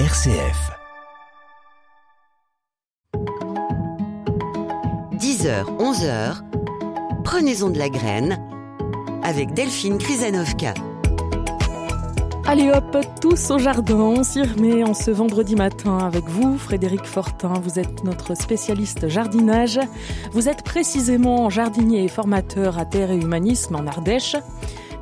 RCF. 10h, 11h, prenez-en de la graine avec Delphine Krizanovka. Allez hop, tous au jardin, on s'y remet en ce vendredi matin avec vous, Frédéric Fortin. Vous êtes notre spécialiste jardinage. Vous êtes précisément jardinier et formateur à Terre et Humanisme en Ardèche.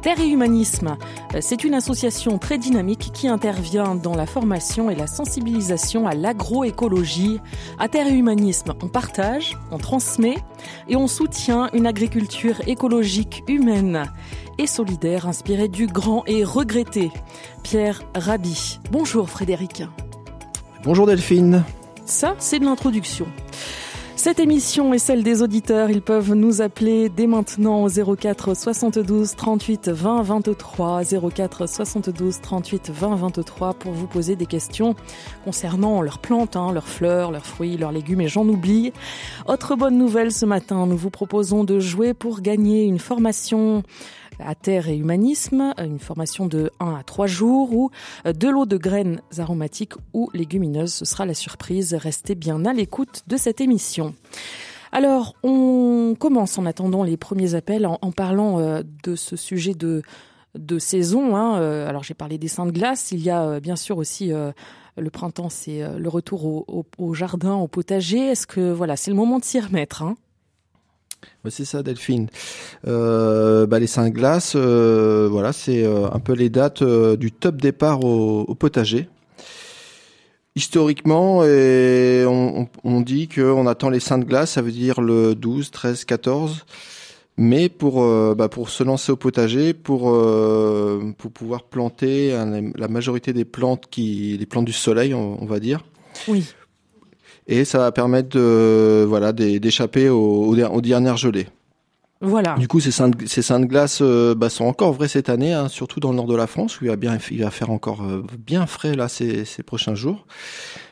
Terre et Humanisme, c'est une association très dynamique qui intervient dans la formation et la sensibilisation à l'agroécologie. À Terre et Humanisme, on partage, on transmet et on soutient une agriculture écologique humaine et solidaire inspirée du grand et regretté Pierre Rabhi. Bonjour Frédéric. Bonjour Delphine. Ça, c'est de l'introduction. Cette émission est celle des auditeurs. Ils peuvent nous appeler dès maintenant au 04 72 38 20 23 04 72 38 20 23 pour vous poser des questions concernant leurs plantes, hein, leurs fleurs, leurs fruits, leurs légumes et j'en oublie. Autre bonne nouvelle ce matin, nous vous proposons de jouer pour gagner une formation à terre et humanisme, une formation de 1 à 3 jours ou de l'eau de graines aromatiques ou légumineuses. Ce sera la surprise. Restez bien à l'écoute de cette émission. Alors, on commence en attendant les premiers appels en, parlant euh, de ce sujet de, de saison. Hein. Euh, alors, j'ai parlé des seins de glace. Il y a euh, bien sûr aussi le printemps, c'est le retour au, au, jardin, au potager. Est-ce que voilà, c'est le moment de s'y remettre hein? C'est ça, Delphine. Euh, bah, les saint glaces, euh, voilà, c'est euh, un peu les dates du top départ au, potager. Historiquement, on, dit qu'on attend les saints de ça veut dire le 12, 13, 14. Mais pour bah, pour se lancer au potager, pour pouvoir planter la majorité des plantes qui les plantes du soleil, on, on va dire. Oui et ça va permettre de, voilà, d'échapper aux, aux, dernières gelées. Voilà. Du coup, ces seins de, ces de glace euh, bah, sont encore vrais cette année, hein, surtout dans le nord de la France où il va bien, il va faire encore euh, bien frais là ces, ces prochains jours.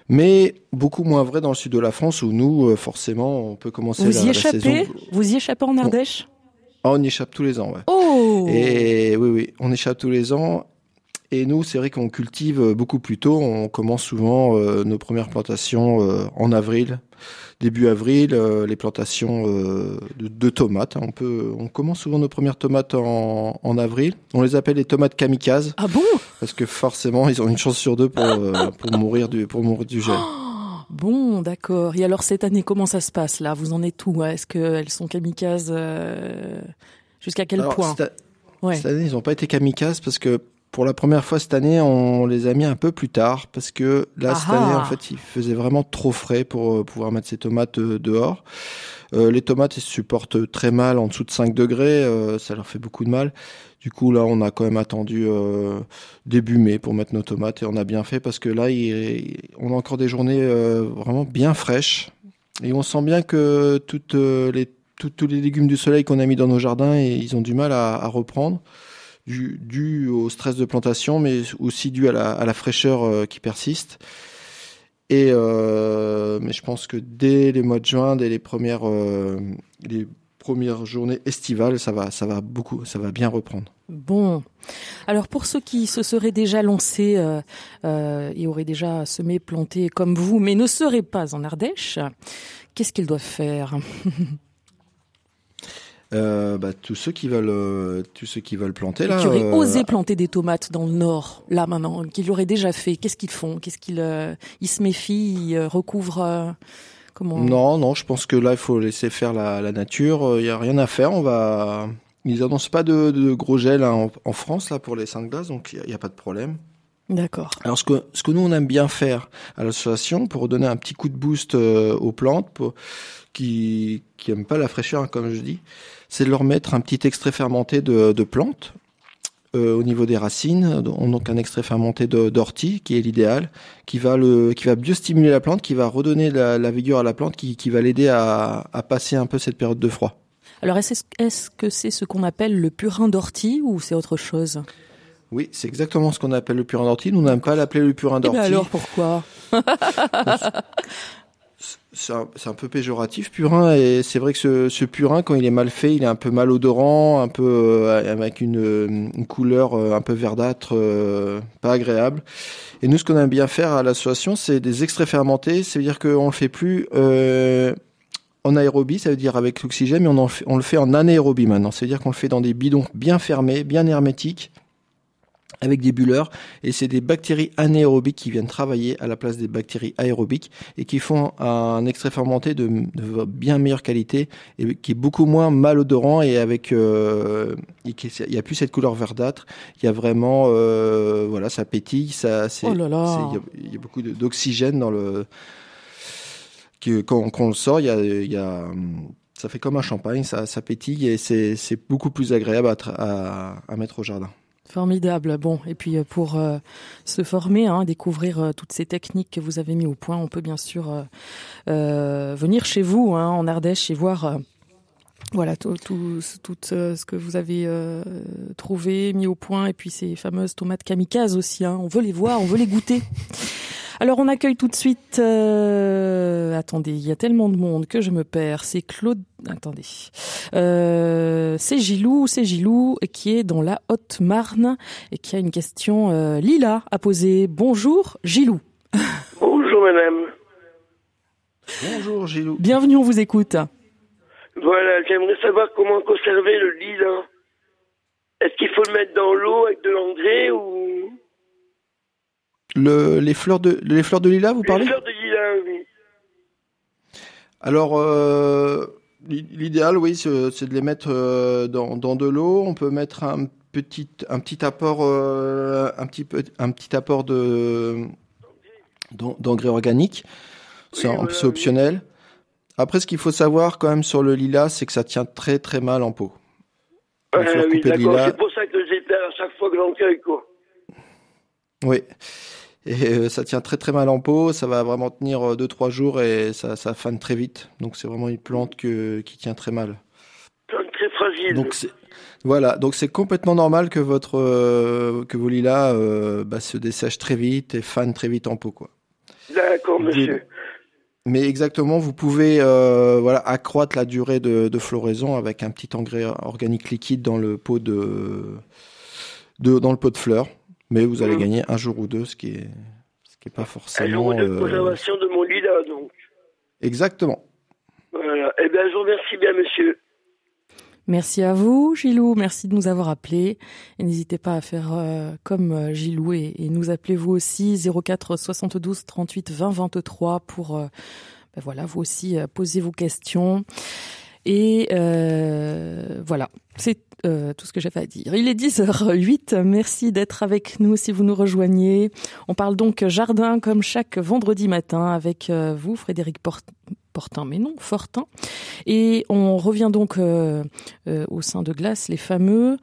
Mais beaucoup moins vrai dans le sud de la France où nous, euh, forcément, on peut commencer Vous la, y échappez? Vous y échappez en Ardèche? Ah, On y échappe tous les ans, ouais. Oh Et oui, oui, on échappe tous les ans. Et nous, c'est vrai qu'on cultive beaucoup plus tôt. On commence souvent euh, nos premières plantations euh, en avril, début avril, euh, les plantations de, de, tomates. On peut, on commence souvent nos premières tomates en, en, avril. On les appelle les tomates kamikazes. Ah bon? Parce que forcément, ils ont une chance sur deux pour, pour mourir du pour mourir du gel. Bon, d'accord. Et alors cette année, comment ça se passe là? Vous en êtes où Est-ce qu'elles sont kamikazes Jusqu'à quel point? ouais. Cette année, ils n'ont pas été kamikazes parce que pour la première fois cette année, on les a mis un peu plus tard parce que là, cette année, en fait, il faisait vraiment trop frais pour euh, pouvoir mettre ces tomates euh, dehors. Euh, les tomates, elles se supportent très mal en dessous de 5 degrés, ça leur fait beaucoup de mal. Du coup, là, on a quand même attendu début mai pour mettre nos tomates et on a bien fait parce que là, il, on a encore des journées vraiment bien fraîches et on sent bien que toutes les, tous les légumes du soleil qu'on a mis dans nos jardins, et ils ont du mal à, à reprendre dû, au stress de plantation, mais aussi dû à la, fraîcheur euh, qui persiste. Et euh, mais je pense que dès les mois de juin, dès les premières euh, les premières journées estivales, ça va ça va beaucoup, ça va bien reprendre. Bon, alors pour ceux qui se seraient déjà lancés et auraient déjà semé, planté comme vous, mais ne seraient pas en Ardèche, qu'est-ce qu'ils doivent faire? euh, bah, tous ceux qui veulent, euh, tous ceux qui veulent planter là. Qui auraient euh, osé planter des tomates dans le nord, là maintenant, qui l'auraient déjà fait. Qu'est-ce qu'ils font? Qu'est-ce qu'ils, ils se méfient, ils recouvrent. Comment Non, non, je pense que là il faut laisser faire la, la nature. Il y a rien à faire. On va. Ils annoncent pas de, de gros gel hein, en, France là pour les cinq glaces, donc il n'y a, pas de problème. D'accord. Alors ce que ce que nous on aime bien faire à l'association pour donner un petit coup de boost aux plantes pour, qui qui aiment pas la fraîcheur hein, comme je dis, c'est de leur mettre un petit extrait fermenté de, de plantes euh, au niveau des racines, donc un extrait fermenté d'ortie qui est l'idéal, qui va le, qui va biostimuler la plante, qui va redonner la, la vigueur à la plante, qui, qui va l'aider à, à, passer un peu cette période de froid. Alors est-ce est que c'est ce qu'on appelle le purin d'ortie ou c'est autre chose? Oui, c'est exactement ce qu'on appelle le purin d'ortie. Nous n'aimons pas l'appeler le purin d'ortie. Eh ben alors pourquoi? C'est un, peu péjoratif, purin, et c'est vrai que ce, purin, quand il est mal fait, il est un peu malodorant, un peu euh, avec une, une, couleur euh, un peu verdâtre, euh, pas agréable. Et nous, ce qu'on aime bien faire à l'association, c'est des extraits fermentés, c'est-à-dire qu'on le fait plus en aérobie, ça veut dire avec l'oxygène, mais on, on le fait en anaérobie maintenant, c'est-à-dire qu'on le fait dans des bidons bien fermés, bien hermétiques, avec des bulleurs et c'est des bactéries anaérobiques qui viennent travailler à la place des bactéries aérobiques et qui font un extrait fermenté de, bien meilleure qualité et qui est beaucoup moins malodorant et avec euh, il y a plus cette couleur verdâtre. Il y a vraiment euh, voilà ça pétille ça c'est oh il y, a beaucoup d'oxygène dans le que quand, on le sort. Il y a, y a ça fait comme un champagne ça, ça pétille et c'est beaucoup plus agréable à, à, à mettre au jardin Formidable. Bon, et puis euh, pour euh, se former, hein, découvrir euh, toutes ces techniques que vous avez mis au point, on peut bien sûr venir chez vous hein, en Ardèche et voir voilà tout, ce que vous avez trouvé, mis au point, et puis ces fameuses tomates kamikazes aussi. Hein, on veut les voir, on veut les goûter. Alors on accueille tout de suite. Euh... Attendez, il y a tellement de monde que je me perds. C'est Claude. Attendez. Euh... C'est Gilou, c'est Gilou qui est dans la Haute-Marne et qui a une question euh, Lila à poser. Bonjour Gilou. Bonjour madame. Bonjour Gilou. Bienvenue, on vous écoute. Voilà, j'aimerais savoir comment conserver le lilas. Est-ce qu'il faut le mettre dans l'eau avec de l'engrais ou le, les fleurs de les fleurs de lilas, vous parlez Les fleurs de lilas, oui. Alors euh, l'idéal, oui, c'est de les mettre euh, dans, dans de l'eau. On peut mettre un petit un petit apport euh, un petit peu un petit apport de d'engrais organique. C'est optionnel. Après, ce qu'il faut savoir quand même sur le lilas, c'est que ça tient très très mal en pot. oui, C'est pour ça que j'ai peur à chaque fois que j'en cueille, quoi. Oui. Et euh, ça tient très très mal en pot, ça va vraiment tenir 2-3 euh, jours et ça, ça fane très vite. Donc c'est vraiment une plante que, qui tient très mal. Plante très fragile. Donc voilà, donc c'est complètement normal que votre euh, que vos lilas bah, se dessèchent très vite et fanent très vite en pot quoi. D'accord, monsieur. Mais exactement, vous pouvez voilà accroître la durée de, de, floraison avec un petit engrais organique liquide dans le pot de, de dans le pot de fleurs. Mais vous allez mmh. gagner un jour ou deux, ce qui est, ce qui est pas forcément. Un jour de euh, conservation de mon lilas, donc. Exactement. Voilà. Eh bien, je vous remercie bien, monsieur. Merci à vous, Gilou. Merci de nous avoir appelés. Et n'hésitez pas à faire euh, comme euh, Gilou et, nous appelez vous aussi 04 72 38 20 23 pour ben voilà vous aussi poser vos questions. Et voilà, c'est euh, tout ce que j'avais à dire. Il est 10h08. Merci d'être avec nous si vous nous rejoignez. On parle donc jardin comme chaque vendredi matin avec euh, vous, Frédéric Portin, mais non, Fortin. Et on revient donc euh, au sein de Glace, les fameux.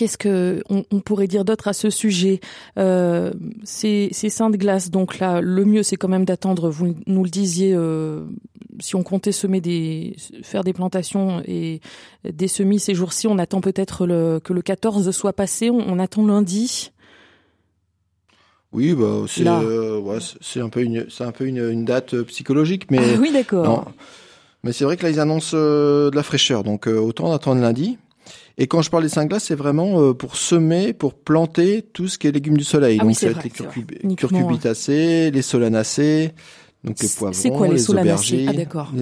Qu'est-ce que on, pourrait dire d'autre à ce sujet? Euh, Ces, ces seins de glace, donc là, le mieux c'est quand même d'attendre. Vous nous le disiez, euh, si on comptait semer des, faire des plantations et des semis ces jours-ci, on attend peut-être le, que le 14 soit passé. On, attend lundi. Oui, bah c'est euh, ouais, c'est un peu une c'est un peu une, une date psychologique, mais ah oui d'accord. Mais c'est vrai que là ils annoncent de la fraîcheur, donc autant attendre lundi. Et quand je parle des cinq glaces, c'est vraiment euh, pour semer, pour planter tout ce qui est légumes du soleil. Ah donc ça va être les curcubitacées, les solanacées, donc les poivrons, quoi, les, les aubergines. Ah d'accord.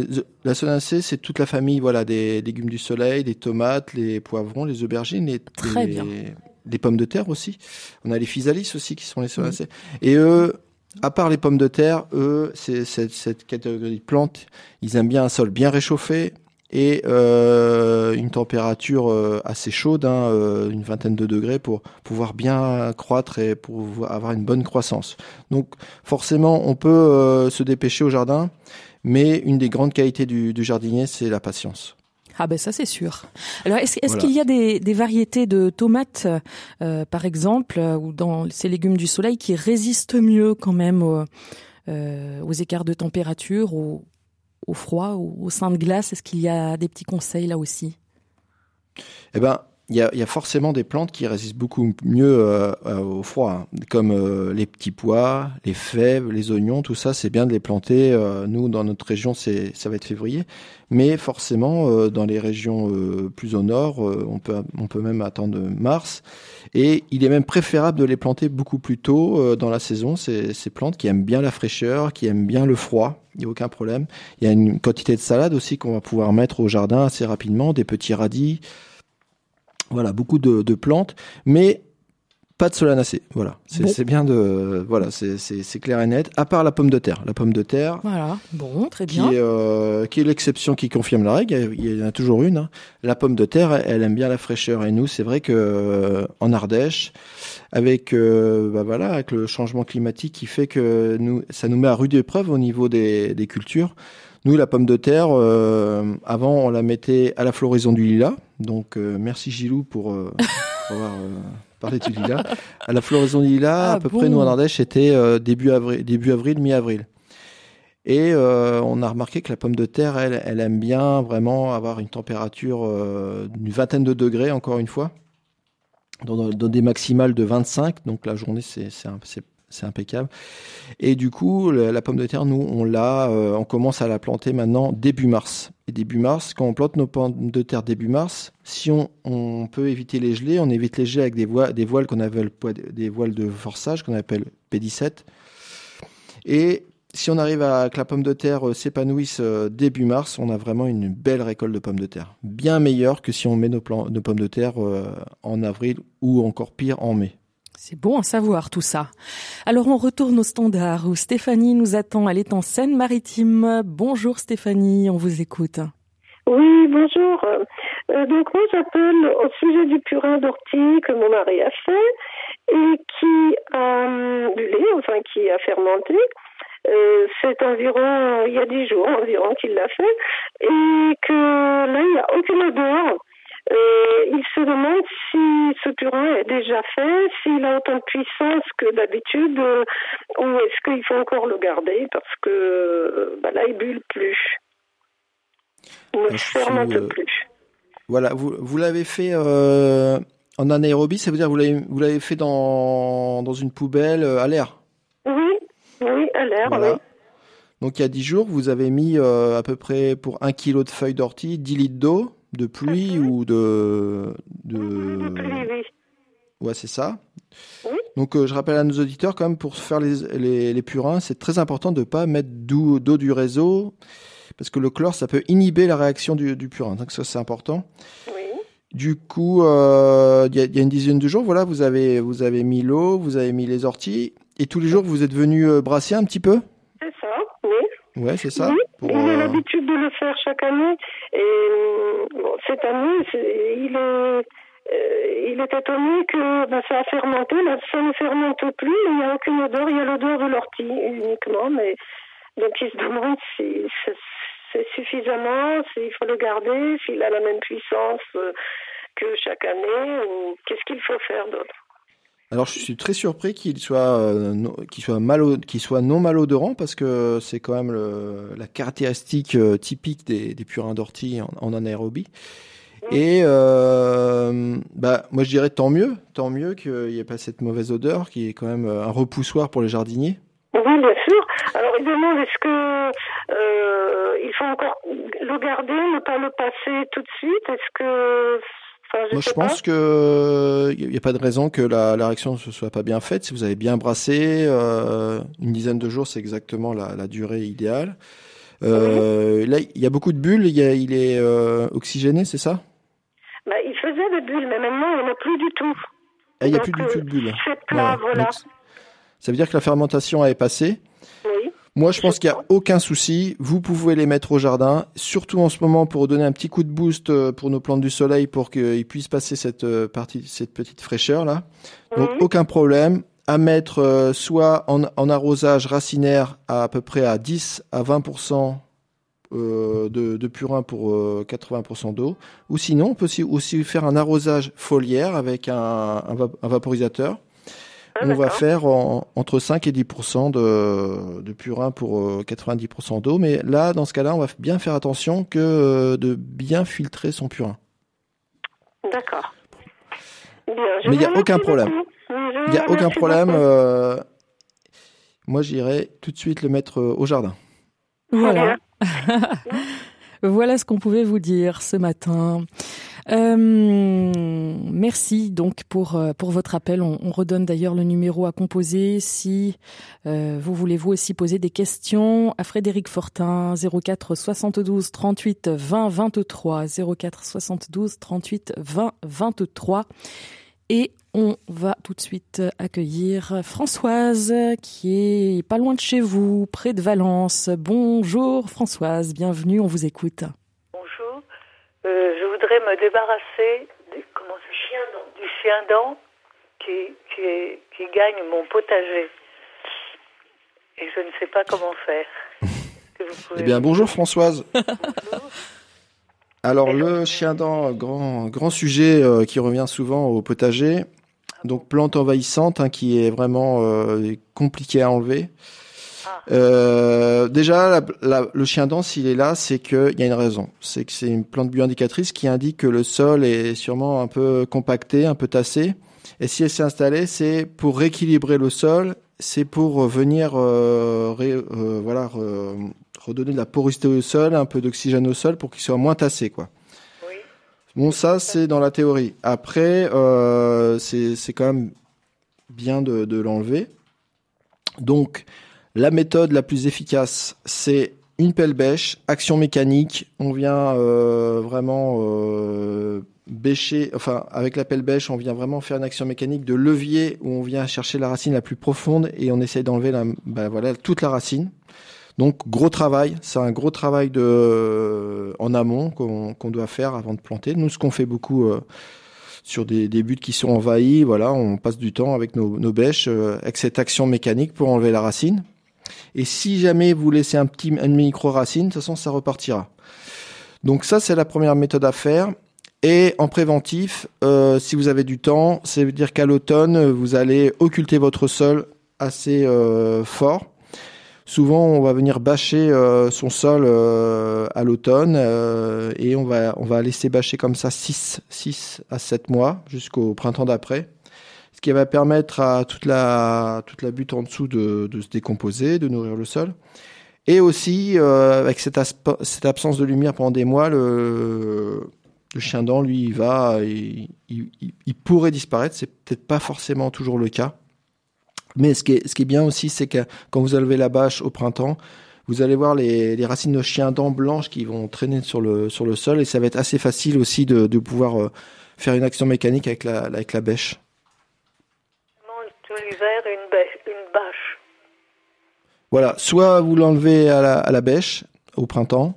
La solanacée, c'est toute la famille, voilà, des légumes du soleil, les tomates, les poivrons, les aubergines, les, Très les, les pommes de terre aussi. On a les physalis aussi qui sont les solanacées. Et eux, à part les pommes de terre, eux, c'est cette catégorie de plantes, ils aiment bien un sol bien réchauffé, et euh, une température euh, assez chaude, hein, euh, une vingtaine de degrés pour pouvoir bien croître et pour avoir une bonne croissance. Donc forcément, on peut se dépêcher au jardin, mais une des grandes qualités du, du jardinier, c'est la patience. Ah ben ça c'est sûr. Alors est-ce est qu'il y a des, des, variétés de tomates, par exemple, ou dans ces légumes du soleil qui résistent mieux quand même aux, aux écarts de température ou au froid, au, sein de glace Est-ce qu'il y a des petits conseils là aussi? Eh ben, il y a, forcément des plantes qui résistent beaucoup mieux euh, euh, au froid, hein. comme euh, les petits pois, les fèves, les oignons, tout ça, c'est bien de les planter. nous, dans notre région, c'est ça va être février, mais forcément, dans les régions plus au nord, on peut on peut même attendre mars. Et il est même préférable de les planter beaucoup plus tôt dans la saison. Ces, ces plantes qui aiment bien la fraîcheur, qui aiment bien le froid, il n'y a aucun problème. Il y a une quantité de salade aussi qu'on va pouvoir mettre au jardin assez rapidement, des petits radis. Voilà, beaucoup de, de plantes, mais pas de solanacée. Voilà, c'est bien de voilà, c'est clair et net. À part la pomme de terre, la pomme de terre. Voilà, bon, très bien. Qui est, euh, est l'exception qui confirme la règle. Il y en a toujours une. Hein. La pomme de terre, elle aime bien la fraîcheur. Et nous, c'est vrai que euh, en Ardèche, avec euh, bah voilà, avec le changement climatique qui fait que nous, ça nous met à rude épreuve au niveau des, des cultures. Nous, la pomme de terre, euh, avant, on la mettait à la floraison du lilas. Donc, euh, merci Gilou pour, euh, avoir parlé du lilas. À la floraison du lilas, à ah peu près, nous en Ardèche, c'était début avril, début avril, mi-avril. Et on a remarqué que la pomme de terre, elle, elle aime bien vraiment avoir une température d'une vingtaine de degrés, encore une fois, dans, dans, des maximales de 25. Donc la journée, c'est c'est impeccable. Et du coup, la, pomme de terre, nous, on l'a, euh, on commence à la planter maintenant début mars. Et début mars, quand on plante nos pommes de terre début mars, si on, peut éviter les gelées, on évite les gelées avec des, voiles, des voiles qu'on appelle des voiles de forçage qu'on appelle P17. Et si on arrive à que la pomme de terre euh, s'épanouisse euh, début mars, on a vraiment une belle récolte de pommes de terre. Bien meilleure que si on met nos pommes de terre en avril ou encore pire en mai. C'est bon à savoir tout ça. Alors on retourne au standard où Stéphanie nous attend. Elle est en Seine-Maritime. Bonjour Stéphanie, on vous écoute. Oui, bonjour. Euh, donc moi j'appelle au sujet du purin d'ortie que mon mari a fait et qui a bullé, enfin qui a fermenté. Euh, c'est environ il y a dix jours environ qu'il l'a fait et que là il n'y a aucune odeur euh, il se demande si ce purin est déjà fait, s'il a autant de puissance que d'habitude, euh, ou est-ce qu'il faut encore le garder parce que euh, bah là, il bulle plus. Il ne fermente plus. Voilà, vous, vous l'avez fait en anaérobie, ça veut dire que vous l'avez fait dans, dans une poubelle à l'air Oui, oui, à l'air, oui. Donc il y a 10 jours, vous avez mis à peu près pour 1 kg de feuilles d'ortie 10 litres d'eau de pluie ou de, de... oui. Ouais, c'est ça. Donc, euh, je rappelle à nos auditeurs, quand même, pour faire les, les, purins, c'est très important de ne pas mettre d'eau du réseau, parce que le chlore, ça peut inhiber la réaction du, du purin. Donc, ça, c'est important. Oui. Du coup, euh, il y, a une dizaine de jours, voilà, vous avez, vous avez mis l'eau, vous avez mis les orties, et tous les jours, vous êtes venu euh, brasser un petit peu? C'est ça, oui. Ouais, c'est ça. Oui, a l'habitude de le faire chaque année. Et cette année, il est euh, il est étonné que ben, ça a fermenté, là, ça ne fermente plus, il n'y a aucune odeur, il y a l'odeur de l'ortie uniquement, mais donc il se demande si c'est suffisamment, s'il faut le garder, s'il a la même puissance euh, que chaque année, ou qu'est-ce qu'il faut faire d'autre? Alors je suis très surpris qu'il soit euh, qu'il soit non malodorant parce que c'est quand même le, la caractéristique euh, typique des, des purins d'ortie en, en, anaérobie. Et euh, bah moi je dirais tant mieux, tant mieux qu'il n'y ait pas cette mauvaise odeur qui est quand même un repoussoir pour les jardiniers. Oui, bien sûr. Alors il demande est-ce que il faut encore le garder, ne pas le passer tout de suite? Est-ce que je Moi, je pense que il n'y a pas de raison que la, la réaction ne se soit pas bien faite. Si vous avez bien brassé, euh, une dizaine de jours, c'est exactement la, la, durée idéale. Euh, Là, il y a beaucoup de bulles. Il, y a, il est euh, oxygéné, c'est ça? Bah, Il faisait des bulles, mais maintenant, il n'y en a plus du tout. Ah, il n'y a plus du tout de bulles. Plat, voilà. ça veut dire que la fermentation est passée. Moi, je pense qu'il n'y a aucun souci. Vous pouvez les mettre au jardin, surtout en ce moment pour donner un petit coup de boost euh, pour nos plantes du soleil pour qu'ils puissent passer cette euh, partie, cette petite fraîcheur là. Donc, aucun problème. À mettre euh, soit en, en, arrosage racinaire à à peu près à 10 à 20% euh, de, de, purin pour 80% d'eau, ou sinon on peut aussi, aussi, faire un arrosage foliaire avec un, un, un vaporisateur on va faire entre 5 et 10 de, de purin pour 90% euh, d'eau. Mais là, dans ce cas-là, on va bien faire attention que euh, de bien filtrer son purin. D'accord. Mais il n'y a aucun problème. Il n'y a aucun problème. moi, j'irai tout de suite le mettre au jardin. Voilà. voilà ce qu'on pouvait vous dire ce matin. Euh, merci donc pour euh, pour votre appel. On, redonne d'ailleurs le numéro à composer si euh, vous voulez vous aussi poser des questions à Frédéric Fortin 04 72 38 20 23 04 72 38 20 23 et on va tout de suite accueillir Françoise qui est pas loin de chez vous, près de Valence. Bonjour Françoise, bienvenue, on vous écoute. Euh, je voudrais me débarrasser du, comment chien du chien dent qui, qui, gagne mon potager. Et je ne sais pas comment faire. eh bien, bonjour Françoise. Alors le chien dent, grand grand sujet euh, qui revient souvent au potager. Donc plante envahissante hein, qui est vraiment euh, compliqué à enlever. Ah. Euh, déjà, le chien dent, s'il est là, c'est qu'il y a une raison. C'est que c'est une plante bioindicatrice qui indique que le sol est sûrement un peu compacté, un peu tassé. Et si elle s'est installée, c'est pour rééquilibrer le sol, c'est pour venir euh, voilà redonner de la porosité au sol, un peu d'oxygène au sol pour qu'il soit moins tassé, quoi. Bon, ça, c'est dans la théorie. Après, euh, c'est quand même bien de, de l'enlever. Donc, la méthode la plus efficace, c'est une pelle bêche, action mécanique. On vient euh, vraiment euh, bêcher, enfin, avec la pelle bêche, on vient vraiment faire une action mécanique de levier où on vient chercher la racine la plus profonde et on essaye d'enlever ben, voilà, toute la racine. Donc gros travail, c'est un gros travail euh, en amont qu'on doit faire avant de planter. Nous, ce qu'on fait beaucoup sur des, buts qui sont envahis, voilà, on passe du temps avec nos, bêches, avec cette action mécanique pour enlever la racine. Et si jamais vous laissez un petit une micro racine, de toute façon, ça repartira. Donc ça, c'est la première méthode à faire. Et en préventif, euh, si vous avez du temps, c'est veut dire qu'à l'automne, vous allez occulter votre sol assez euh, fort Souvent, on va venir bâcher euh, son sol à l'automne et on va, on va laisser bâcher comme ça 6, 6 à 7 mois jusqu'au printemps d'après. Ce qui va permettre à toute la, toute la butte en dessous de, se décomposer, de nourrir le sol. Et aussi, avec cette, cette, absence de lumière pendant des mois, le, chien dent, lui, il va, il, pourrait disparaître. C'est peut-être pas forcément toujours le cas. Mais ce qui est, ce qui est bien aussi, c'est que quand vous enlevez la bâche au printemps, vous allez voir les, les, racines de chien dents blanches qui vont traîner sur le, sur le sol et ça va être assez facile aussi de, de pouvoir euh, faire une action mécanique avec la, avec la bêche. Une, bêche, une bâche. Voilà, soit vous l'enlevez à la, à la bêche au printemps,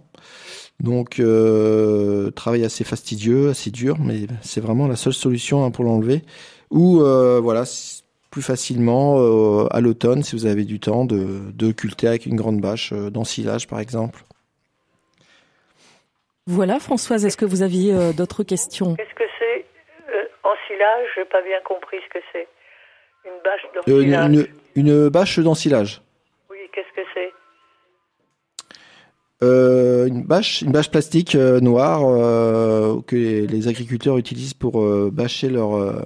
donc euh, travail assez fastidieux, assez dur, mais c'est vraiment la seule solution hein, pour l'enlever. Ou euh, voilà, plus facilement euh, à l'automne si vous avez du temps de, de culter avec une grande bâche euh, d'ensilage par exemple. Voilà Françoise, est-ce que vous aviez euh, d'autres questions? Qu'est-ce que c'est ensilage? Je n'ai pas bien compris ce que c'est. Une bâche d'ensilage. Une, une, bâche d'ensilage. Oui, qu'est-ce que c'est? Euh, une bâche, une bâche plastique noire euh, que les, les, agriculteurs utilisent pour bâcher leur,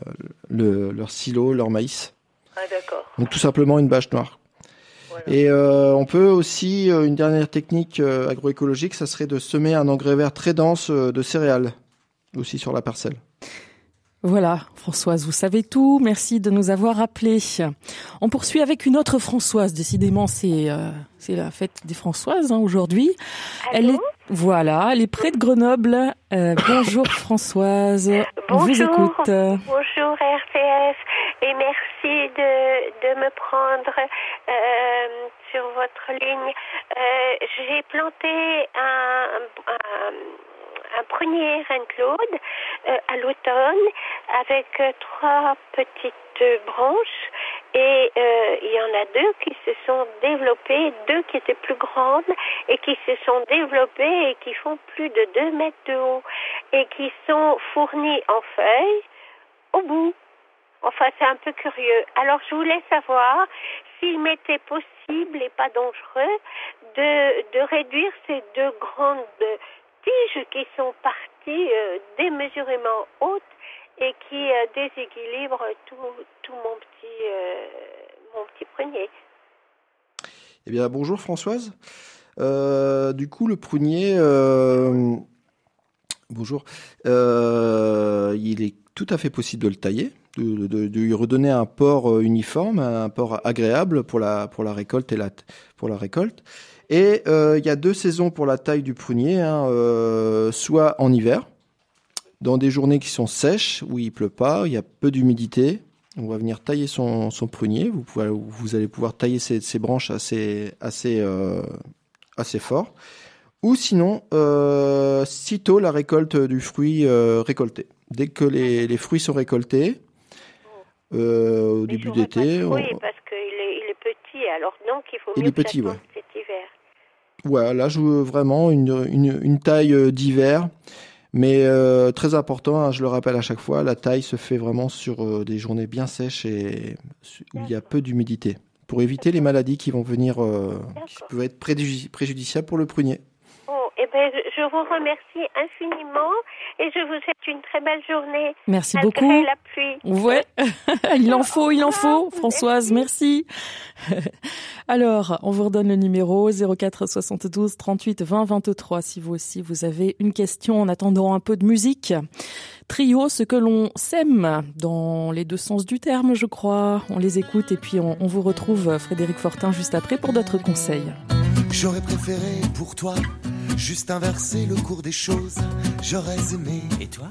le, leur silo, leur maïs. Ah, d'accord. Donc tout simplement une bâche noire. Et euh, on peut aussi, euh, une dernière technique euh, agroécologique, ça serait de semer un engrais vert très dense de céréales, aussi sur la parcelle. Voilà, Françoise, vous savez tout. Merci de nous avoir appelés. On poursuit avec une autre Françoise. Décidément, c'est c'est la fête des Françoises hein, aujourd'hui. Elle est voilà, elle est près de Grenoble. bonjour Françoise. Bonjour. On vous écoute. Bonjour RCF et merci de, de me prendre euh, sur votre ligne. Euh, J'ai planté un, un, un prunier Reine-Claude euh, à l'automne avec euh, trois petites branches et euh, il y en a deux qui se sont développées, deux qui étaient plus grandes et qui se sont développées et qui font plus de 2 mètres de haut et qui sont fournies en feuilles au bout. Enfin, c'est un peu curieux. Alors, je voulais savoir s'il m'était possible et pas dangereux de, de réduire ces deux grandes tiges qui sont parties euh, démesurément hautes et qui déséquilibre tout, tout mon petit mon petit prunier. Eh bien, bonjour Françoise. du coup, le prunier, euh, bonjour, euh, il est tout à fait possible de le tailler, de, lui redonner un port euh, uniforme, un port agréable pour la pour la récolte et la pour la récolte. Et euh, il y a deux saisons pour la taille du prunier, hein, soit en hiver, dans des journées qui sont sèches où il pleut pas, il y a peu d'humidité. On va venir tailler son, son prunier. Vous, pouvez, vous allez pouvoir tailler ses, ses branches assez assez assez fort ou sinon euh, sitôt la récolte du fruit euh, récolté. Dès que les, les, fruits sont récoltés, euh, au début d'été. Oui, parce qu'il est, il est, petit, alors donc il faut mieux il est petit, ouais. Ouais, là je veux vraiment une taille euh, d'hiver. Mais euh, très important, hein, je le rappelle à chaque fois, la taille se fait vraiment sur euh, des journées bien sèches et où il y a peu d'humidité, pour éviter les maladies qui vont venir, qui peuvent être préjudiciables pour le prunier. Eh ben, je vous remercie infiniment et je vous souhaite une très belle journée. Merci beaucoup. la pluie. Ouais, il en faut, il en faut. Françoise, merci. Alors, on vous redonne le numéro 04 72 38 20 23 si vous aussi vous avez une question en attendant un peu de musique. Trio, ce que l'on sème dans les deux sens du terme, je crois. On les écoute et puis on, on vous retrouve Frédéric Fortin juste après pour d'autres conseils. J'aurais préféré pour toi juste inverser le cours des choses. J'aurais aimé. Et toi?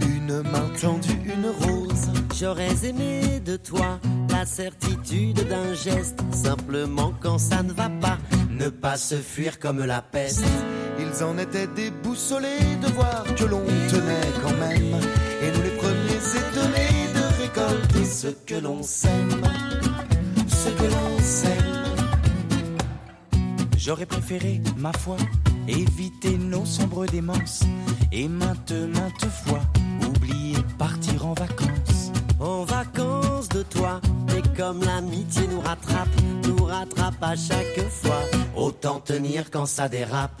Une main tendue, une rose. J'aurais aimé de toi la certitude d'un geste. Simplement quand ça ne va pas, ne pas se fuir comme la peste. Ils en étaient déboussolés de voir que l'on tenait quand même. Et nous les premiers étonnés de récolter ce que l'on sème. Ce que l'on sème. J'aurais préféré, ma foi, éviter nos sombres démences et maintes, maintes fois oublier partir en vacances. En vacances de toi, mais comme l'amitié nous rattrape, nous rattrape à chaque fois, autant tenir quand ça dérape.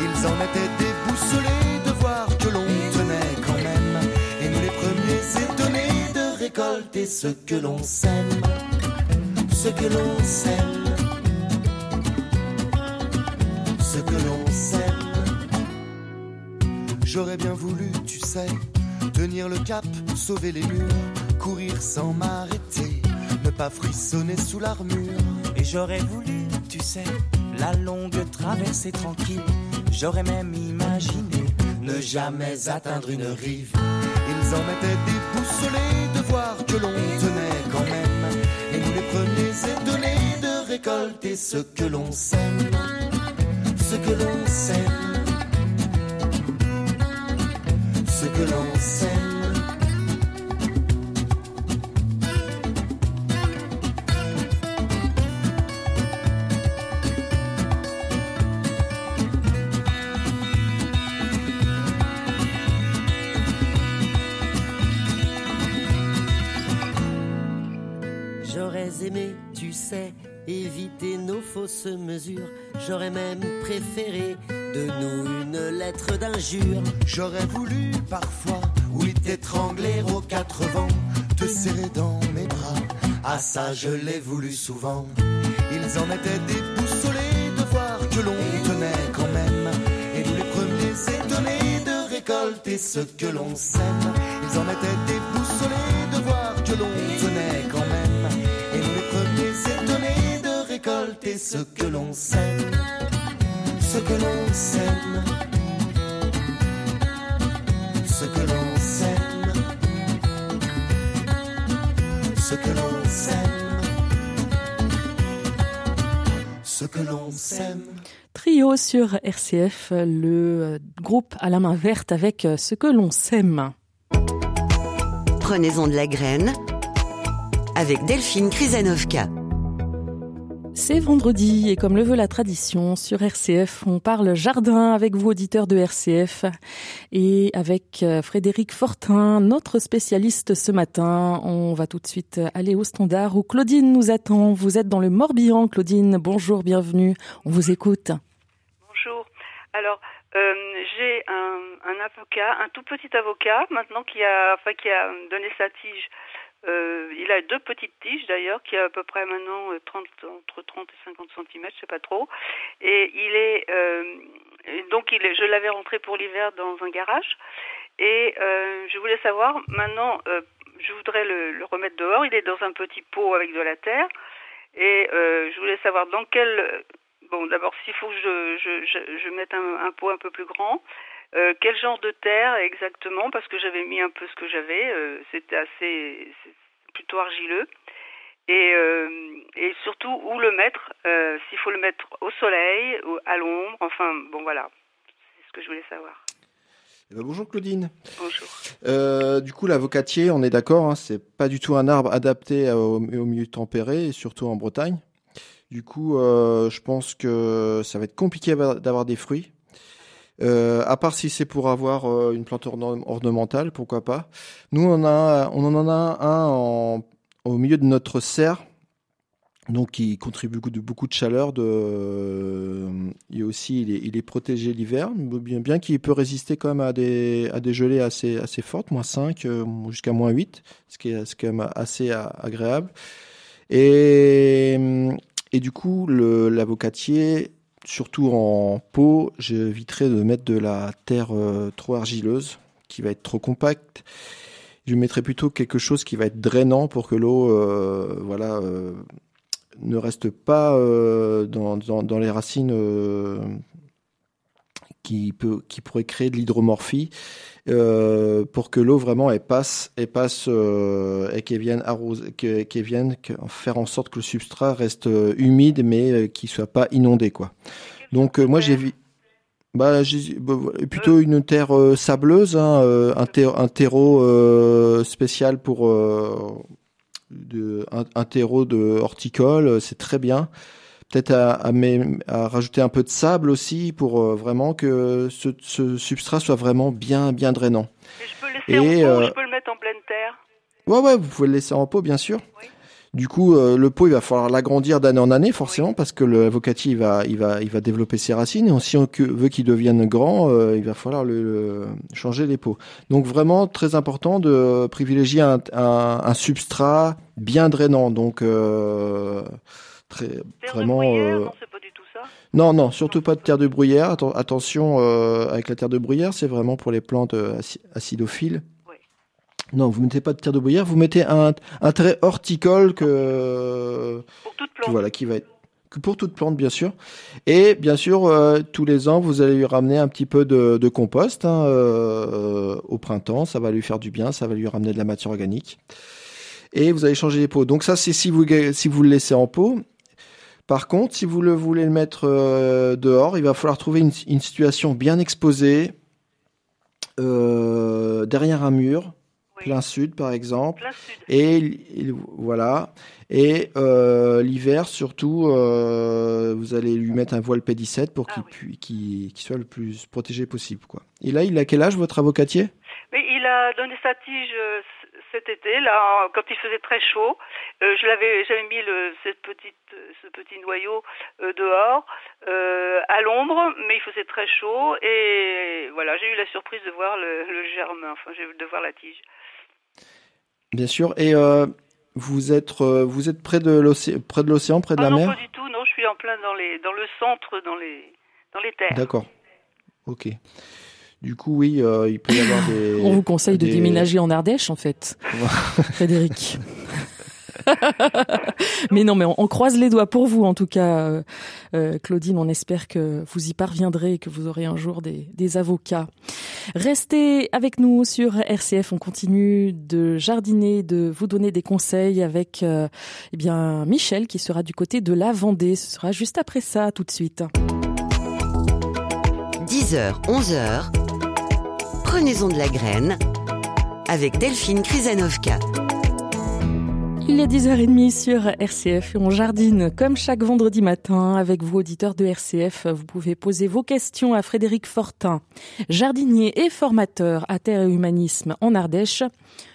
Ils en étaient déboussolés de voir que l'on tenait quand même, et nous les premiers étonnés de récolter ce que l'on sème, ce que l'on sème. J'aurais bien voulu, tu sais, tenir le cap, sauver les murs, courir sans m'arrêter, ne pas frissonner sous l'armure. Et j'aurais voulu, tu sais, la longue traversée tranquille, j'aurais même imaginé ne jamais atteindre une rive. Ils en étaient déboussolés de voir que l'on tenait quand même, et nous les premiers étonnés de récolter ce que l'on sème, ce que l'on sème. J'aurais aimé, tu sais, éviter nos fausses mesures. J'aurais même préféré de nous une lettre d'injure. J'aurais voulu parfois, oui, t'étrangler aux quatre vents, te serrer dans mes bras. Ah ça, je l'ai voulu souvent. Ils en étaient déboussolés de voir que l'on tenait quand même. Et nous les premiers étonnés de récolter ce que l'on sème. Ils en étaient déboussolés de voir que l'on tenait quand même. Et nous les premiers étonnés de récolter ce que l'on sème ce que l'on sème, ce que l'on sème, ce que l'on sème, ce que l'on sème. Trio sur RCF, le groupe à la main verte avec ce que l'on sème. Prenez-en de la graine avec Delphine Krizanovka. C'est vendredi et comme le veut la tradition, sur RCF, on parle jardin avec vous auditeurs de RCF et avec euh, Frédéric Fortin, notre spécialiste ce matin. On va tout de suite aller au standard où Claudine nous attend. Vous êtes dans le Morbihan, Claudine. Bonjour, bienvenue. On vous écoute. Bonjour. Alors, Euh, j'ai un, un, avocat, un tout petit avocat maintenant qui a, enfin, qui a donné sa tige. Euh, il a deux petites tiges d'ailleurs, qui a à peu près maintenant 30, euh, entre 30 et 50 cm, je sais pas trop. Et il est, euh, donc il est, je l'avais rentré pour l'hiver dans un garage. Et euh, je voulais savoir maintenant, je voudrais le, le, remettre dehors. Il est dans un petit pot avec de la terre. Et je voulais savoir dans quel Bon, d'abord, s'il faut que je, je, je, je mette un, pot un peu plus grand, euh, quel genre de terre exactement? Parce que j'avais mis un peu ce que j'avais. Euh, C'était assez, plutôt argileux. Et, euh, et surtout, où le mettre euh, S'il faut le mettre au soleil, ou à l'ombre, enfin, bon, voilà. C'est ce que je voulais savoir. Eh ben, bonjour Claudine. Bonjour. Du coup, l'avocatier, on est d'accord, hein, c'est pas du tout un arbre adapté au, au milieu tempéré, et surtout en Bretagne. Du coup, je pense que ça va être compliqué d'avoir des fruits. Euh, à part si c'est pour avoir euh, une plante ornementale, pourquoi pas. Nous, on, en a un au milieu de notre serre, donc qui contribue beaucoup de, chaleur. De, et aussi, il est, il protégé l'hiver, bien, qu'il peut résister quand même à des, gelées assez, fortes, moins 5 jusqu'à moins 8, ce qui est, quand même assez agréable. Et du coup, l'avocatier, surtout en pot, j'éviterai de mettre de la terre euh, trop argileuse, qui va être trop compacte. Je mettrai plutôt quelque chose qui va être drainant pour que l'eau, euh, euh, ne reste pas dans, les racines qui pourrait créer de l'hydromorphie euh, pour que l'eau vraiment passe euh, et qu'elle vienne faire en sorte que le substrat reste euh, humide mais qu'il soit pas inondé quoi. Donc moi j'ai vu bah, bah, plutôt une terre sableuse hein, un, terreau, spécial pour un, un, terreau de horticole c'est très bien peut-être à, à, à, rajouter un peu de sable aussi pour euh, vraiment que ce, ce, substrat soit vraiment bien bien drainant. Et je peux le laisser Et, en pot, euh, je peux le mettre en pleine terre? Ouais ouais, vous pouvez le laisser en pot bien sûr. Oui. Du coup, euh, le pot, il va falloir l'agrandir d'année en année, forcément, oui. parce que le avocatier, il va, il va, il va développer ses racines. Et si on veut qu'il devienne grand, euh, il va falloir le, le, changer les pots. Donc vraiment très important de privilégier un, un, un substrat bien drainant. Donc euh, très vraiment. Euh... Non, pas du tout ça. Non, non, surtout pas de terre de bruyère. Atten attention euh, avec la terre de bruyère, c'est vraiment pour les plantes euh, acidophiles. Oui. Non, vous mettez pas de terre de bruyère, vous mettez un, un trait horticole que. Pour toute plante. Voilà, qui va être que pour toute plante bien sûr. Et bien sûr, euh, tous les ans, vous allez lui ramener un petit peu de, de compost hein, euh, au printemps. Ça va lui faire du bien, ça va lui ramener de la matière organique. Et vous allez changer les pots. Donc ça, c'est si vous si vous le laissez en pot. Par contre, si vous le voulez le mettre euh, dehors, il va falloir trouver une, une situation bien exposée, euh, derrière un mur, oui. plein sud par exemple. Plein sud. Et, voilà. Et euh, l'hiver surtout, euh, vous allez lui mettre un voile P17 pour qu'il ah, oui. qu qu soit le plus protégé possible. Quoi. Et là, il a quel âge votre avocatier? Mais il a donné sa tige cet été, là, quand il faisait très chaud, euh, je l'avais, j'avais mis le, cette petite, ce petit noyau euh, dehors, euh, à l'ombre, mais il faisait très chaud et voilà, j'ai eu la surprise de voir le, le germe, enfin, de voir la tige. Bien sûr. Et euh, vous êtes, euh, vous êtes près de l'océan, près de l'océan, près de ah la non, mer pas du tout. Non, je suis en plein dans les, dans le centre, dans les, dans les terres. D'accord. Ok. Du coup, oui, euh, il peut y avoir des. On vous conseille des... de déménager en Ardèche, en fait, Frédéric. mais non, mais on, on, croise les doigts pour vous, en tout cas, euh, euh, Claudine. On espère que vous y parviendrez et que vous aurez un jour des, des, avocats. Restez avec nous sur RCF. On continue de jardiner, de vous donner des conseils avec euh, eh bien Michel qui sera du côté de la Vendée. Ce sera juste après ça, tout de suite. 10h, 11h. Prenez-en de la graine avec Delphine Krizanovka. Il est 10h30 sur RCF et on jardine comme chaque vendredi matin avec vous auditeurs de RCF. Vous pouvez poser vos questions à Frédéric Fortin, jardinier et formateur à Terre et Humanisme en Ardèche.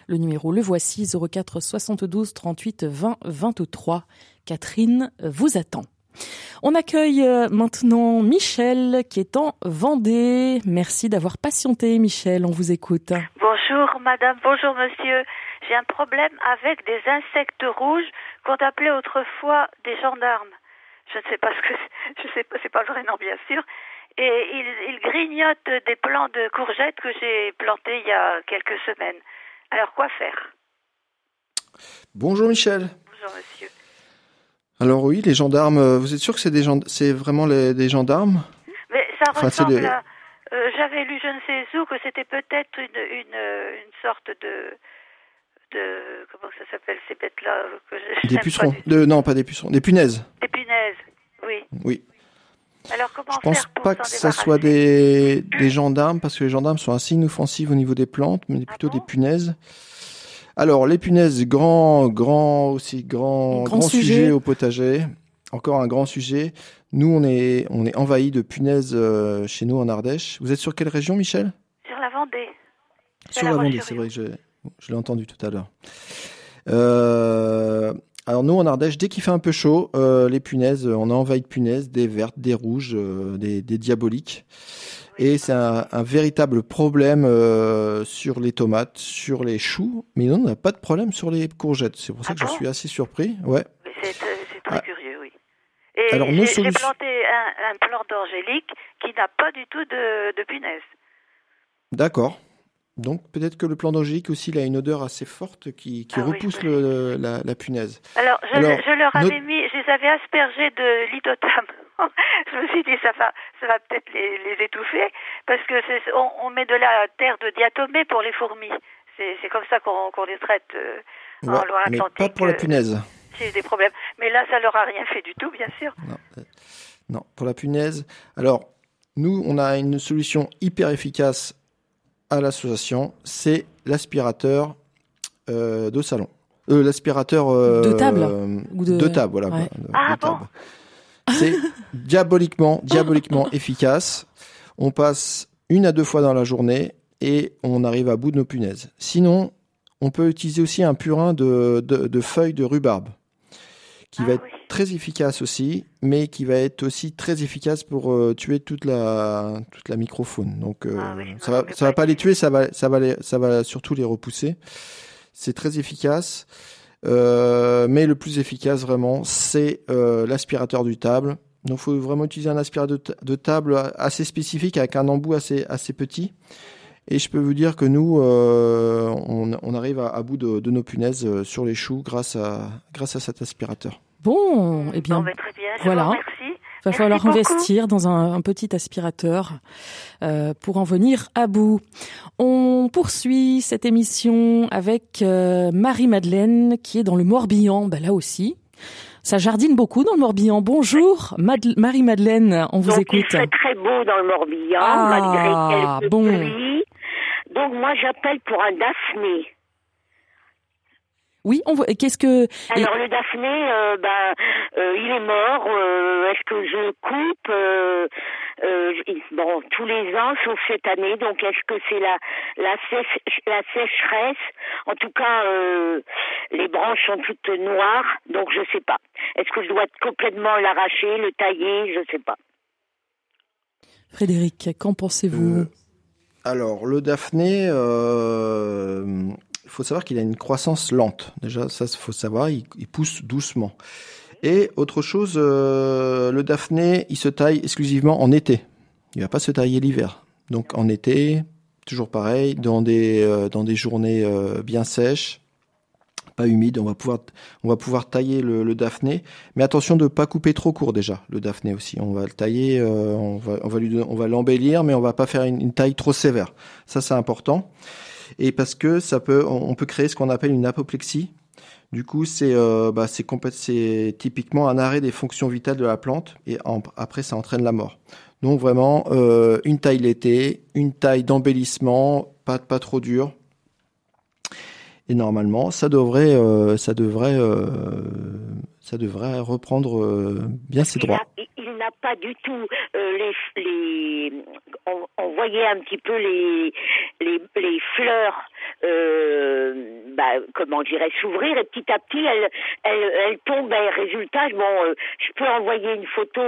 Le numéro le voici 04 72 38 20 23. Catherine vous attend. On accueille euh, maintenant Michel qui est en Vendée. Merci d'avoir patienté Michel, on vous écoute. Bonjour madame, bonjour monsieur. J'ai un problème avec des insectes rouges qu'on appelait autrefois des gendarmes. Je ne sais pas ce que je sais pas, c'est pas le vrai nom bien sûr. Et ils, ils grignotent des plants de courgettes que j'ai plantés il y a quelques semaines. Alors quoi faire? Bonjour Michel. Bonjour monsieur. Alors oui, les gendarmes, euh, vous êtes sûr que c'est des c'est vraiment les, des gendarmes? Mais ça Enfin, ressemble des- à... euh, J'avais lu je ne sais où que c'était peut-être une, une, euh, une sorte de... de comment ça s'appelle ces bêtes-là que je- Des pucerons. pas du- De, non, pas des pucerons, des punaises. Des punaises, oui. Oui. Alors comment Je pense faire pas que ça soit des, des gendarmes, parce que les gendarmes sont assez inoffensifs au niveau des plantes, mais plutôt des punaises. Alors, les punaises, grand, grand aussi, grand, Grand grand sujet. sujet. au potager. Encore un grand sujet. Nous, on est, on est envahi de punaises euh, chez nous en Ardèche. Vous êtes sur quelle région, Michel? Sur la Vendée. Sur la Vendée, c'est vrai que je, je l'ai entendu tout à l'heure. Euh, alors nous en Ardèche, dès qu'il fait un peu chaud, euh, les punaises, on a envahi de punaises, des vertes, des rouges, euh, des, des diaboliques. Et c'est un, un véritable problème euh, sur les tomates, sur les choux, mais non, on n'a pas de problème sur les courgettes. C'est pour ça que je suis assez surpris. Ouais. C'est euh, c'est très curieux, oui. Et Ah. Alors, j'ai solutions- planté un, un plant d'angélique qui n'a pas du tout de, de punaise. D'accord. Donc peut-être que le plan d'angélique aussi, il a une odeur assez forte qui, qui Ah oui, repousse le, la, la punaise. Alors, je, Alors, je leur avais notre- mis, je les avais aspergés de lithotam. je me suis dit, ça va, ça va peut-être les, les étouffer, parce que c'est, on, on met de la terre de diatomée pour les fourmis. C'est, c'est comme ça qu'on, qu'on les traite euh, en Ouais, mais Loire-Atlantique. pas pour la euh, punaise. J'ai eu des problèmes. Mais là, ça leur a rien fait du tout, bien sûr. Non, euh, non, pour la punaise. Alors, nous, on a une solution hyper efficace à l'association, c'est l'aspirateur euh, de salon. Euh, l'aspirateur euh, De table euh, de- table, voilà. Ouais. quoi, de- Ah de table. C'est diaboliquement, diaboliquement efficace. On passe une à deux fois dans la journée et on arrive à bout de nos punaises. Sinon, on peut utiliser aussi un purin de, de, de feuilles de rhubarbe qui Ah va être très efficace aussi, mais qui va être aussi très efficace pour euh, tuer toute la toute la microfaune. Donc euh, Ah ça va ça va pas les tuer, ça va ça va les, ça va surtout les repousser. C'est très efficace, Euh, mais le plus efficace vraiment, c'est euh, l'aspirateur du table. Donc, faut vraiment utiliser un aspirateur de, ta- de table assez spécifique avec un embout assez assez petit. Et je peux vous dire que nous, euh, on, on arrive à, à bout de, de nos punaises euh, sur les choux grâce à grâce à cet aspirateur. Bon, eh bien, Bon, très bien, je voilà. vous remercie. Va Merci falloir beaucoup. investir dans un, un petit aspirateur euh, pour en venir à bout. On poursuit cette émission avec euh, Marie-Madeleine qui est dans le Morbihan, bah, là aussi. Ça jardine beaucoup dans le Morbihan. Bonjour Mad- Marie-Madeleine, on vous Donc, écoute. il fait très beau dans le Morbihan, Ah, malgré quelques bon. pluies. Donc, moi, j'appelle pour un Daphné. Oui, on voit- qu'est-ce que... Alors, le Daphné, euh, ben, euh, il est mort. euh, Est-ce que je coupe euh, euh, Bon, tous les ans, sauf cette année. Donc, est-ce que c'est la, la, sèche- la sécheresse? En tout cas, euh, les branches sont toutes noires. Donc, je sais pas. Est-ce que je dois complètement l'arracher, le tailler? Je sais pas. Frédéric, qu'en pensez-vous? Alors, le Daphné, euh, faut savoir qu'il a une croissance lente. Déjà, ça, faut savoir, il, pousse doucement. Et autre chose, euh, le Daphné, il se taille exclusivement en été. Il va pas se tailler l'hiver. Donc en été, toujours pareil, dans des euh, dans des journées euh, bien sèches, pas humides, on va pouvoir on va pouvoir tailler le, Daphné. Mais attention de pas couper trop court déjà le Daphné aussi. On va le tailler, on va on va on va l'embellir, mais on va pas faire une taille trop sévère. Ça c'est important. Et parce que ça peut on peut créer ce qu'on appelle une apoplexie. Du coup, c'est euh, bah, typiquement un arrêt des fonctions vitales de la plante et après ça entraîne la mort. Donc vraiment euh, une taille l'été, une taille d'embellissement, pas pas trop dure. Et normalement, ça devrait euh, ça devrait euh, ça devrait reprendre euh, bien ses Il droits. a- il- n'a pas du tout euh, les, les on, on voyait un petit peu les les, les fleurs euh, bah, comment dirais s'ouvrir et petit à petit elle elle, elle tombe et résultat bon euh, je peux envoyer une photo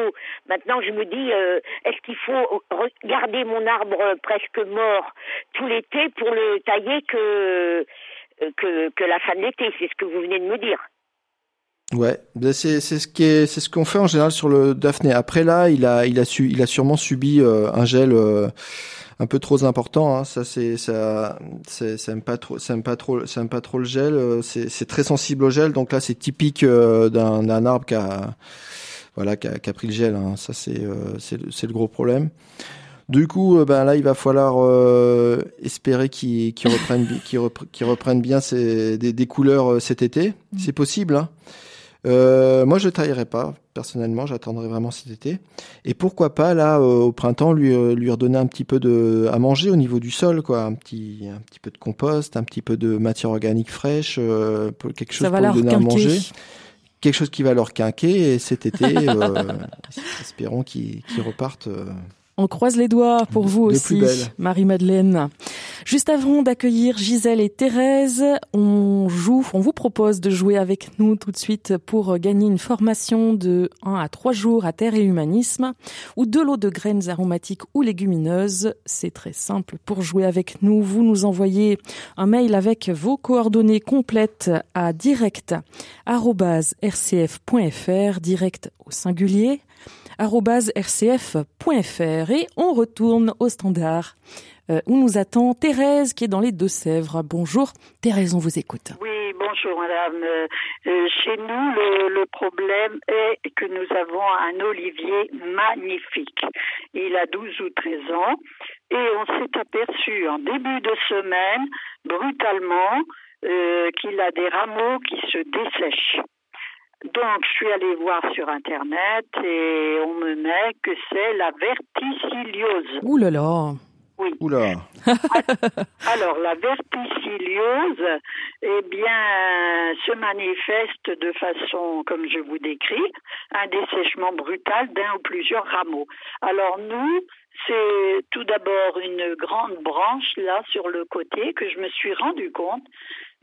maintenant je me dis euh, est-ce qu'il faut regarder mon arbre presque mort tout l'été pour le tailler que que, que la fin de l'été c'est ce que vous venez de me dire Ouais, ben, c'est ce qui est c'est ce qu'on fait en général sur le Daphné. Après là, il a il a su il a sûrement subi un gel un peu trop important. Hein. Ça, c'est ça, c'est, ça aime pas trop, ça pas trop, ça pas trop le gel. Euh, c'est, très sensible au gel, donc là, c'est typique euh, d'un, arbre qui a, voilà, qui a, pris le gel. Hein. Ça, c'est, euh, c'est, c'est le gros problème. Du coup, ben là, il va falloir espérer qu'il, qu'il reprenne, qu'il, qu'il reprenne bien ses, des, des couleurs cet été. Mmh. C'est possible. Hein. Euh, moi, je taillerai pas. Personnellement, j'attendrai vraiment cet été. Et pourquoi pas là euh, au printemps lui euh, lui redonner un petit peu de à manger au niveau du sol, quoi, un petit un petit peu de compost, un petit peu de matière organique fraîche, quelque chose pour lui donner à manger quelque chose qui va leur quinquer et cet été, espérons qu'ils repartent on croise les doigts pour vous aussi, Marie-Madeleine. Juste avant d'accueillir Gisèle et Thérèse, on joue, on vous propose de jouer avec nous tout de suite pour gagner une formation de 1 à 3 jours à terre et humanisme ou de l'eau de graines aromatiques ou légumineuses. C'est très simple. Pour jouer avec nous, vous nous envoyez un mail avec vos coordonnées complètes à direct@rcf.fr, direct au singulier rcf.fr et on retourne au standard euh, où nous attend Thérèse qui est dans les Deux-Sèvres. Bonjour Thérèse, on vous écoute. Oui, bonjour madame. Euh, euh, chez nous, le, le, problème est que nous avons un olivier magnifique. Il a 12 ou 13 ans et on s'est aperçu en début de semaine, brutalement, qu'il a des rameaux qui se dessèchent. Donc, je suis allée voir sur Internet et on me met que c'est la verticilliose. Ouh là là oui. Oula. Alors, la verticilliose, eh bien, se manifeste de façon, comme je vous décris, un dessèchement brutal d'un ou plusieurs rameaux. Alors, nous, c'est tout d'abord une grande branche là sur le côté que je me suis rendu compte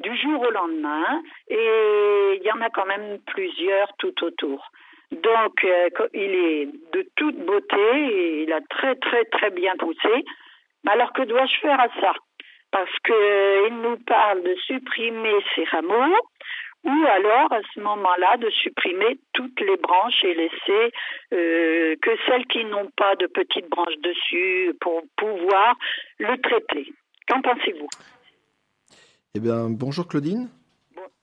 du jour au lendemain et il y en a quand même plusieurs tout autour. Donc euh, il est de toute beauté et il a très très très bien poussé. Alors que dois-je faire à ça? Parce qu'il nous parle de supprimer ces rameaux ou alors à ce moment-là de supprimer toutes les branches et laisser euh, que celles qui n'ont pas de petites branches dessus pour pouvoir le traiter. Qu'en pensez-vous? Eh bien, bonjour Claudine.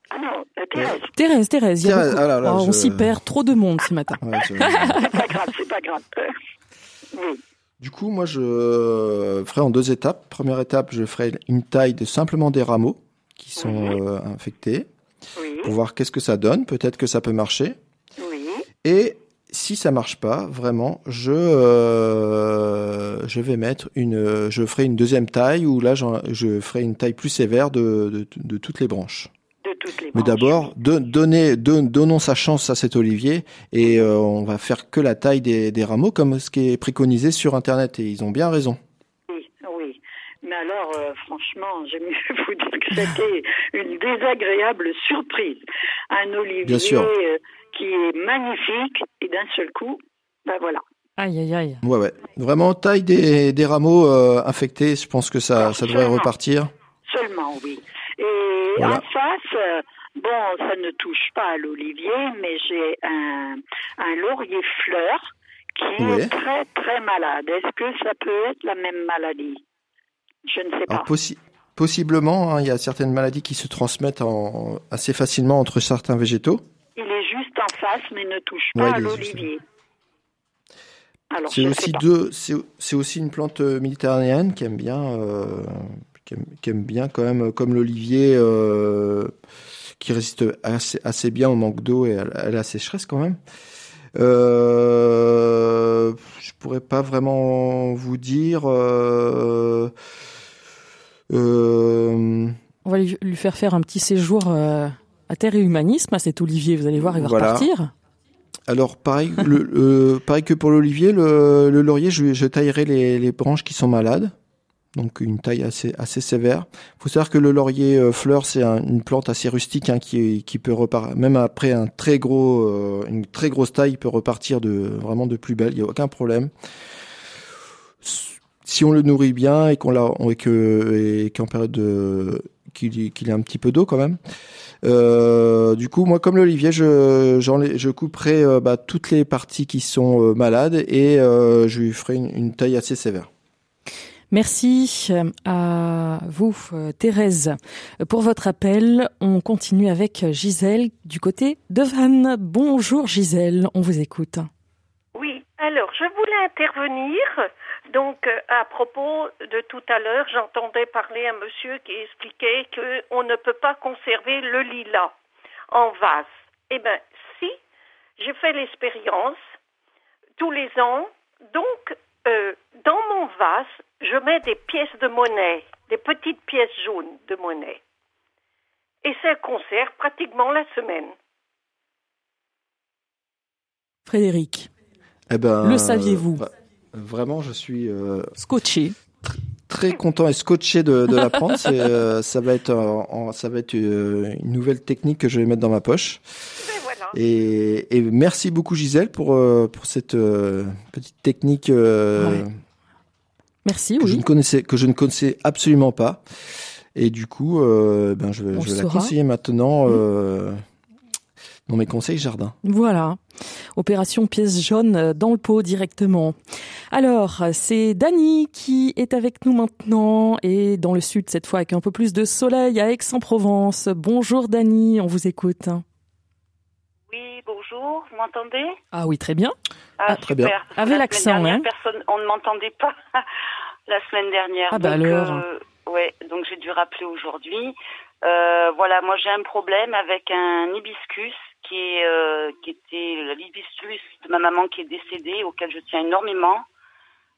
Ah non, euh, Thérèse. Thérèse, Thérèse. Ah, on s'y perd trop de monde ce matin. c'est pas grave, c'est pas grave. Du coup, moi, je ferai en deux étapes. Première étape, je ferai une taille de simplement des rameaux qui sont euh, infectés oui. pour voir qu'est-ce que ça donne. Peut-être que ça peut marcher. Oui. Et si ça marche pas, vraiment, je euh, je vais mettre une, je ferai une deuxième taille où là je ferai une taille plus sévère de, de, de toutes les branches. De toutes les Mais d'abord, donner, donnons sa chance à cet olivier et euh, on va faire que la taille des, des rameaux comme ce qui est préconisé sur Internet et ils ont bien raison. Oui, oui. Mais alors, euh, franchement, j'aime mieux vous dire que c'était une désagréable surprise. Un olivier. Bien sûr. Qui est magnifique et d'un seul coup, ben voilà. Aïe, aïe, aïe. Ouais, ouais. Vraiment, taille des, des rameaux euh, infectés, je pense que ça, ça devrait repartir. Seulement, oui. Et voilà. en face, euh, bon, ça ne touche pas à l'olivier, mais j'ai un, un laurier fleur qui ouais. est très, très malade. Est-ce que ça peut être la même maladie? Je ne sais pas. Alors, possi possiblement, hein, il y a certaines maladies qui se transmettent en, assez facilement entre certains végétaux. Il est juste mais ne touche pas ouais, à l'olivier. C'est aussi deux, c'est aussi une plante euh, méditerranéenne qui aime bien, euh, qui, aime, qui, aime, bien quand même, comme l'olivier, euh, qui résiste assez, assez, bien au manque d'eau et à, la sécheresse quand même. Euh, je pourrais pas vraiment vous dire. Euh, On va lui, lui, faire faire un petit séjour à Terre et Humanisme, à cet olivier. Vous allez voir, il va voilà. repartir. Alors pareil, le, pareil que pour l'olivier, le, le, laurier, je, je taillerai les, les, branches qui sont malades. donc une taille assez assez sévère. Il faut savoir que le laurier fleur c'est une plante assez rustique hein, qui qui peut repartir même après un très gros une très grosse taille il peut repartir de vraiment de plus belle, il y a aucun problème. Si on le nourrit bien et qu'on l'a et que et qu'en période de qu'il qu'il ait un petit peu d'eau quand même. Euh, du coup, moi, comme l'olivier, je, je couperai euh, bah, toutes les parties qui sont euh, malades et je lui ferai une, taille assez sévère. Merci à vous, Thérèse, pour votre appel. On continue avec Gisèle du côté de Vannes. Bonjour Gisèle, on vous écoute. Oui, alors je voulais intervenir donc, euh, à propos de tout à l'heure, j'entendais parler un monsieur qui expliquait qu'on ne peut pas conserver le lilas en vase. Eh bien, si, j'ai fait l'expérience tous les ans. Donc, euh, dans mon vase, je mets des pièces de monnaie, des petites pièces jaunes de monnaie. Et ça conserve pratiquement la semaine. Frédéric, eh ben, le saviez-vous bah, Vraiment, je suis euh, scotché. très content et scotché de, de l'apprendre. Euh, ça va être, ça va être euh, une nouvelle technique que je vais mettre dans ma poche. Et, et, merci beaucoup Gisèle pour pour cette petite technique. Merci. Que oui. je ne connaissais que je ne connaissais absolument pas. Et du coup, ben je vais, je vais la conseiller maintenant. Mmh dans mes conseils jardin. Voilà. Opération pièce jaune dans le pot directement. Alors, c'est Dany qui est avec nous maintenant et dans le sud cette fois avec un peu plus de soleil à Aix-en-Provence. Bonjour Dany, on vous écoute. Oui, bonjour, vous m'entendez? Ah oui, très bien. Ah, ah très bien. Avec l'accent, hein personne, on ne m'entendait pas la semaine dernière. Ah bah alors. Euh, ouais, donc j'ai dû rappeler aujourd'hui. Euh, voilà, moi j'ai un problème avec un hibiscus qui, est, euh, qui était l'hibiscus de ma maman qui est décédée, auquel je tiens énormément.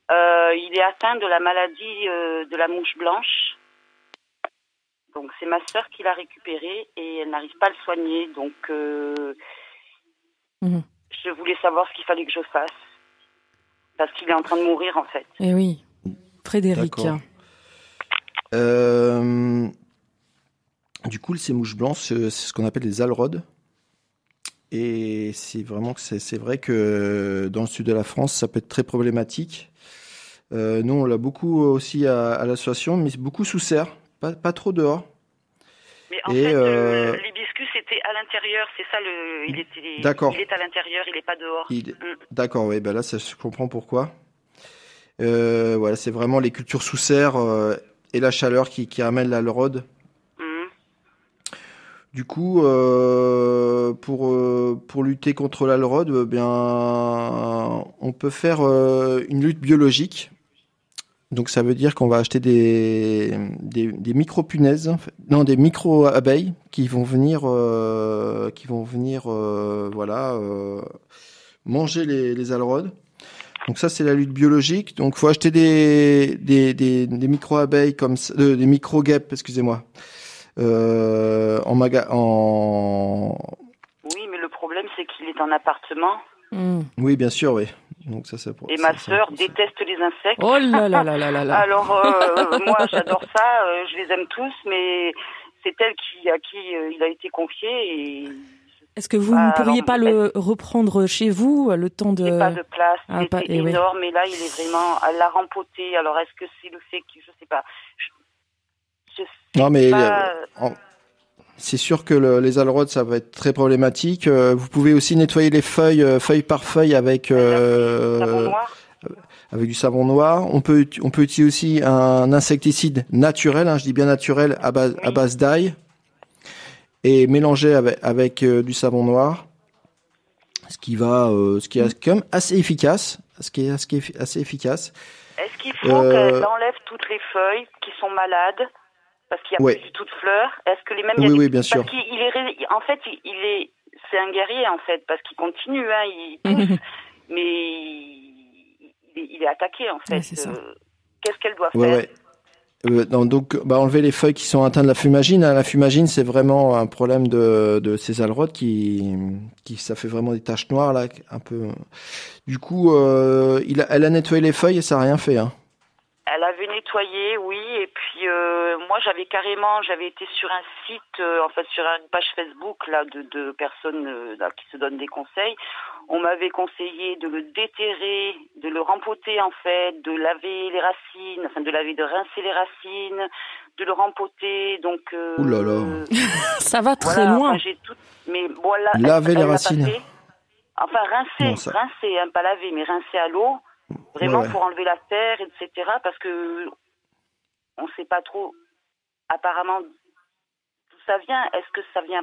Euh, il est atteint de la maladie euh, de la mouche blanche. Donc c'est ma sœur qui l'a récupéré et elle n'arrive pas à le soigner. Donc mhm. je voulais savoir ce qu'il fallait que je fasse. Parce qu'il est en train de mourir en fait. Eh oui, Frédéric. du coup, ces mouches blanches, c'est ce qu'on appelle des alrodes. Et c'est vraiment que c'est vrai que dans le sud de la France, ça peut être très problématique. Euh, nous, on l'a beaucoup aussi à, à l'association, mais beaucoup sous serre, pas, pas trop dehors. Mais en fait, euh, l'hibiscus était à l'intérieur, c'est ça le. Il, était, D'accord. il est à l'intérieur, il n'est pas dehors. Mm. D'accord, oui, ben là, ça, je comprends pourquoi. Euh, voilà, c'est vraiment les cultures sous serre euh, et la chaleur qui, qui amène la rôde. Du coup, euh, pour euh, pour lutter contre l'alrod, bien, on peut faire euh, une lutte biologique. Donc ça veut dire qu'on va acheter des des, des micro punaises, non des micro abeilles qui vont venir qui vont venir voilà manger les les. Donc ça c'est la lutte biologique. Donc faut acheter des des des, des micro abeilles comme des micro guêpes, excusez-moi euh, en maga en. Oui, mais le problème c'est qu'il est en appartement. Hmm. Oui, bien sûr, oui. Donc ça, c'est Et ma sœur déteste les insectes. Oh là là là là là Alors euh, moi, j'adore ça. Euh, je les aime tous, mais c'est elle qui à qui euh, il a été confié et. Est-ce que vous ne pourriez pas le reprendre chez vous le temps de pas de place, ah, il énorme et là il est vraiment à la rempoté. Alors est-ce que c'est le fait que je sais pas, non, mais euh, c'est sûr que le, les alrodes, ça va être très problématique. Euh, vous pouvez aussi nettoyer les feuilles, euh, feuille par feuille, avec avec du savon noir. On peut on peut utiliser aussi un insecticide naturel, hein, je dis bien naturel, à base à base d'ail, et mélanger avec avec du savon noir, ce qui va, ce qui est quand même assez efficace, ce qui est, ce qui est assez efficace. Est-ce qu'il faut qu'elle enlève toutes les feuilles qui sont malades parce qu'il y a plus du tout de fleurs. Est-ce que les mêmes Oui, oui, bien sûr. Parce qu'il est, en fait, il est, c'est un guerrier en fait, parce qu'il continue, hein, il pousse, mais il, est attaqué en fait. Euh, qu'est-ce qu'elle doit faire euh, donc, bah, enlever les feuilles qui sont atteintes de la fumagine. Hein. La fumagine, c'est vraiment un problème de, de ces alrodes qui, qui, ça fait vraiment des taches noires là, un peu. Du coup, euh, il a, elle a nettoyé les feuilles et ça n'a rien fait. Hein. Elle avait nettoyé, oui. Et puis euh, moi, j'avais carrément, j'avais été sur un site, euh, en fait, sur une page Facebook là de, de personnes euh, là, qui se donnent des conseils. On m'avait conseillé de le déterrer, de le rempoter en fait, de laver les racines, enfin de laver, de rincer les racines, de le rempoter. Donc. Euh, Ouh là là. Ça va très voilà, loin. enfin, j'ai tout, mais voilà. Laver les racines. Enfin, rincer, Non, ça- rincer, hein, pas laver, mais rincer à l'eau, vraiment Ouais, ouais. pour enlever la terre, etc. Parce que on sait pas trop, apparemment, d'où ça vient? Est-ce que ça vient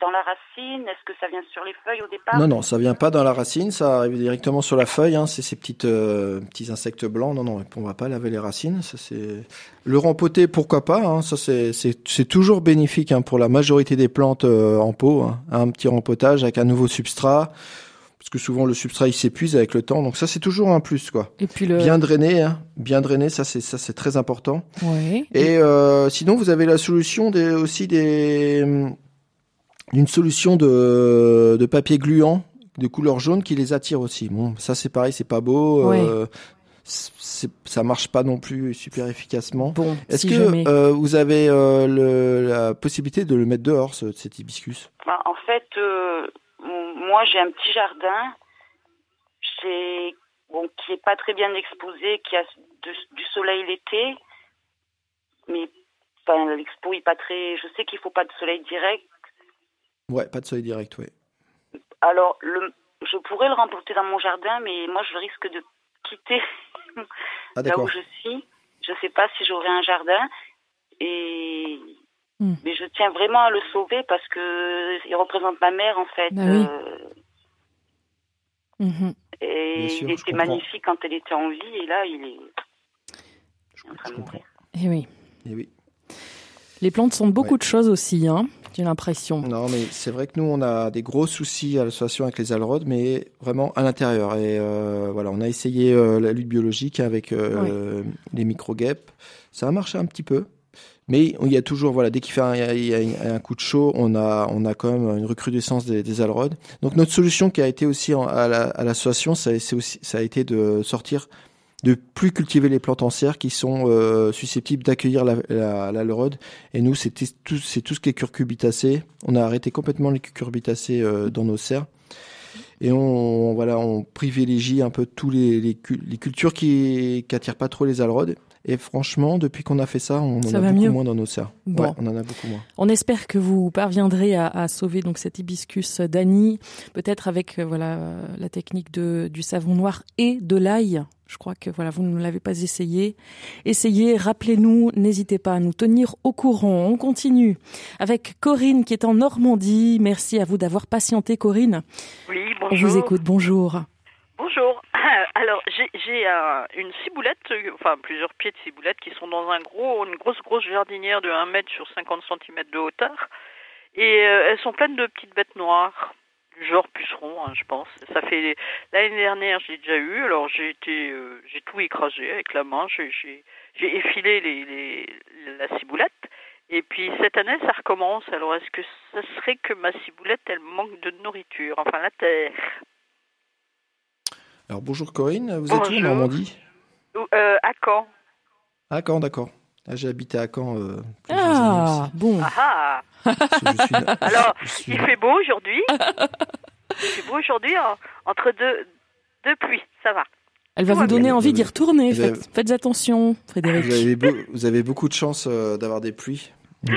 dans la racine? Est-ce que ça vient sur les feuilles au départ? Non, non, ça vient pas dans la racine, ça arrive directement sur la feuille. Hein, c'est ces petites, euh, petits insectes blancs. Non, non, on va pas laver les racines. Ça, c'est le rempoter, pourquoi pas. Hein, ça, c'est, c'est, c'est toujours bénéfique hein, pour la majorité des plantes euh, en pot. Hein, un petit rempotage avec un nouveau substrat, parce que souvent le substrat il s'épuise avec le temps. Donc ça, c'est toujours un plus, quoi. Et puis le. Bien drainé, hein, bien drainé, ça, c'est ça, c'est très important. Ouais. Et euh, sinon, vous avez la solution des, aussi des d'une solution de, de papier gluant de couleur jaune qui les attire aussi. Bon, ça c'est pareil, c'est pas beau. euh, c'est- ça marche pas non plus super efficacement. Bon, Est-ce si que jamais. euh, vous avez euh, le, la possibilité de le mettre dehors, ce, cet hibiscus? Bah, En fait, euh, moi j'ai un petit jardin, j'ai bon qui est pas très bien exposé, qui a de- du soleil l'été, mais enfin, l'expo est pas très. Je sais qu'il faut pas de soleil direct. Ouais, pas de soleil direct, ouais. Alors, le, je pourrais le remporter dans mon jardin, mais moi, je risque de quitter Ah, là où je suis. Je sais pas si j'aurai un jardin. Et Hmm. mais je tiens vraiment à le sauver parce que il représente ma mère en fait. Bah oui. Euh, Mhm. et sûr, il je était comprends. magnifique quand elle était en vie et là il est, il est en train de mourir. Eh oui. Eh oui. Les plantes sont beaucoup Ouais. de choses aussi, hein. J'ai l'impression. Non, mais c'est vrai que nous, on a des gros soucis à l'association avec les alrodes, mais vraiment à l'intérieur. Et euh, voilà, on a essayé euh, la lutte biologique avec euh, les micro-guêpes. Ça a marché un petit peu. Mais il y a toujours, voilà, dès qu'il fait un, coup de chaud, on a, on a quand même une recrudescence des, des. Donc notre solution qui a été aussi à la- à l'association, ça, ça a été de sortir, de plus cultiver les plantes en serre qui sont euh, susceptibles d'accueillir la, la, l'alrode. Et nous, c'était tout, c'est tout ce qui est curcubitacé. On a arrêté complètement les cucurbitacées euh, dans nos serres. Et on, voilà, on privilégie un peu tous les, les, cu- les cultures qui, qui attirent pas trop les alrodes. Et franchement, depuis qu'on a fait ça, on en a beaucoup mieux. moins dans nos serres. Bon. Ouais, on en a beaucoup moins. On espère que vous parviendrez à, à sauver donc cet hibiscus d'Annie, peut-être avec euh, voilà la technique de, du savon noir et de l'ail. Je crois que voilà vous ne l'avez pas essayé. Essayez, rappelez-nous, n'hésitez pas à nous tenir au courant. On continue avec Corinne qui est en Normandie. Merci à vous d'avoir patienté, Corinne. Oui, On bonjour. vous écoute. Bonjour. Bonjour. Alors, j'ai j'ai un- une ciboulette, enfin plusieurs pieds de ciboulette qui sont dans un gros, une grosse, grosse jardinière de 1 mètre sur 50 cm de hauteur. Et euh, elles sont pleines de petites bêtes noires, du genre puceron, hein, je pense. Ça fait l'année dernière, j'ai déjà eu. Alors j'ai été, euh, tout écrasé avec la main. J'ai effilé la ciboulette. Et puis cette année, ça recommence. Alors est-ce que ça serait que ma ciboulette, elle manque de nourriture, enfin la terre Alors bonjour Corinne, vous êtes où en. Normandie euh, à Caen. À Caen, d'accord. Ah, j'ai habité à Caen. euh, plusieurs années Ah aussi. bon. Ah suis- Alors, suis- il fait beau aujourd'hui. il fait beau aujourd'hui en- entre deux, deux pluies, ça va. Elle va vous donner envie d'y retourner. Avez- Faites, attention, Frédéric. Vous avez, beau- vous avez beaucoup de chance euh, d'avoir des pluies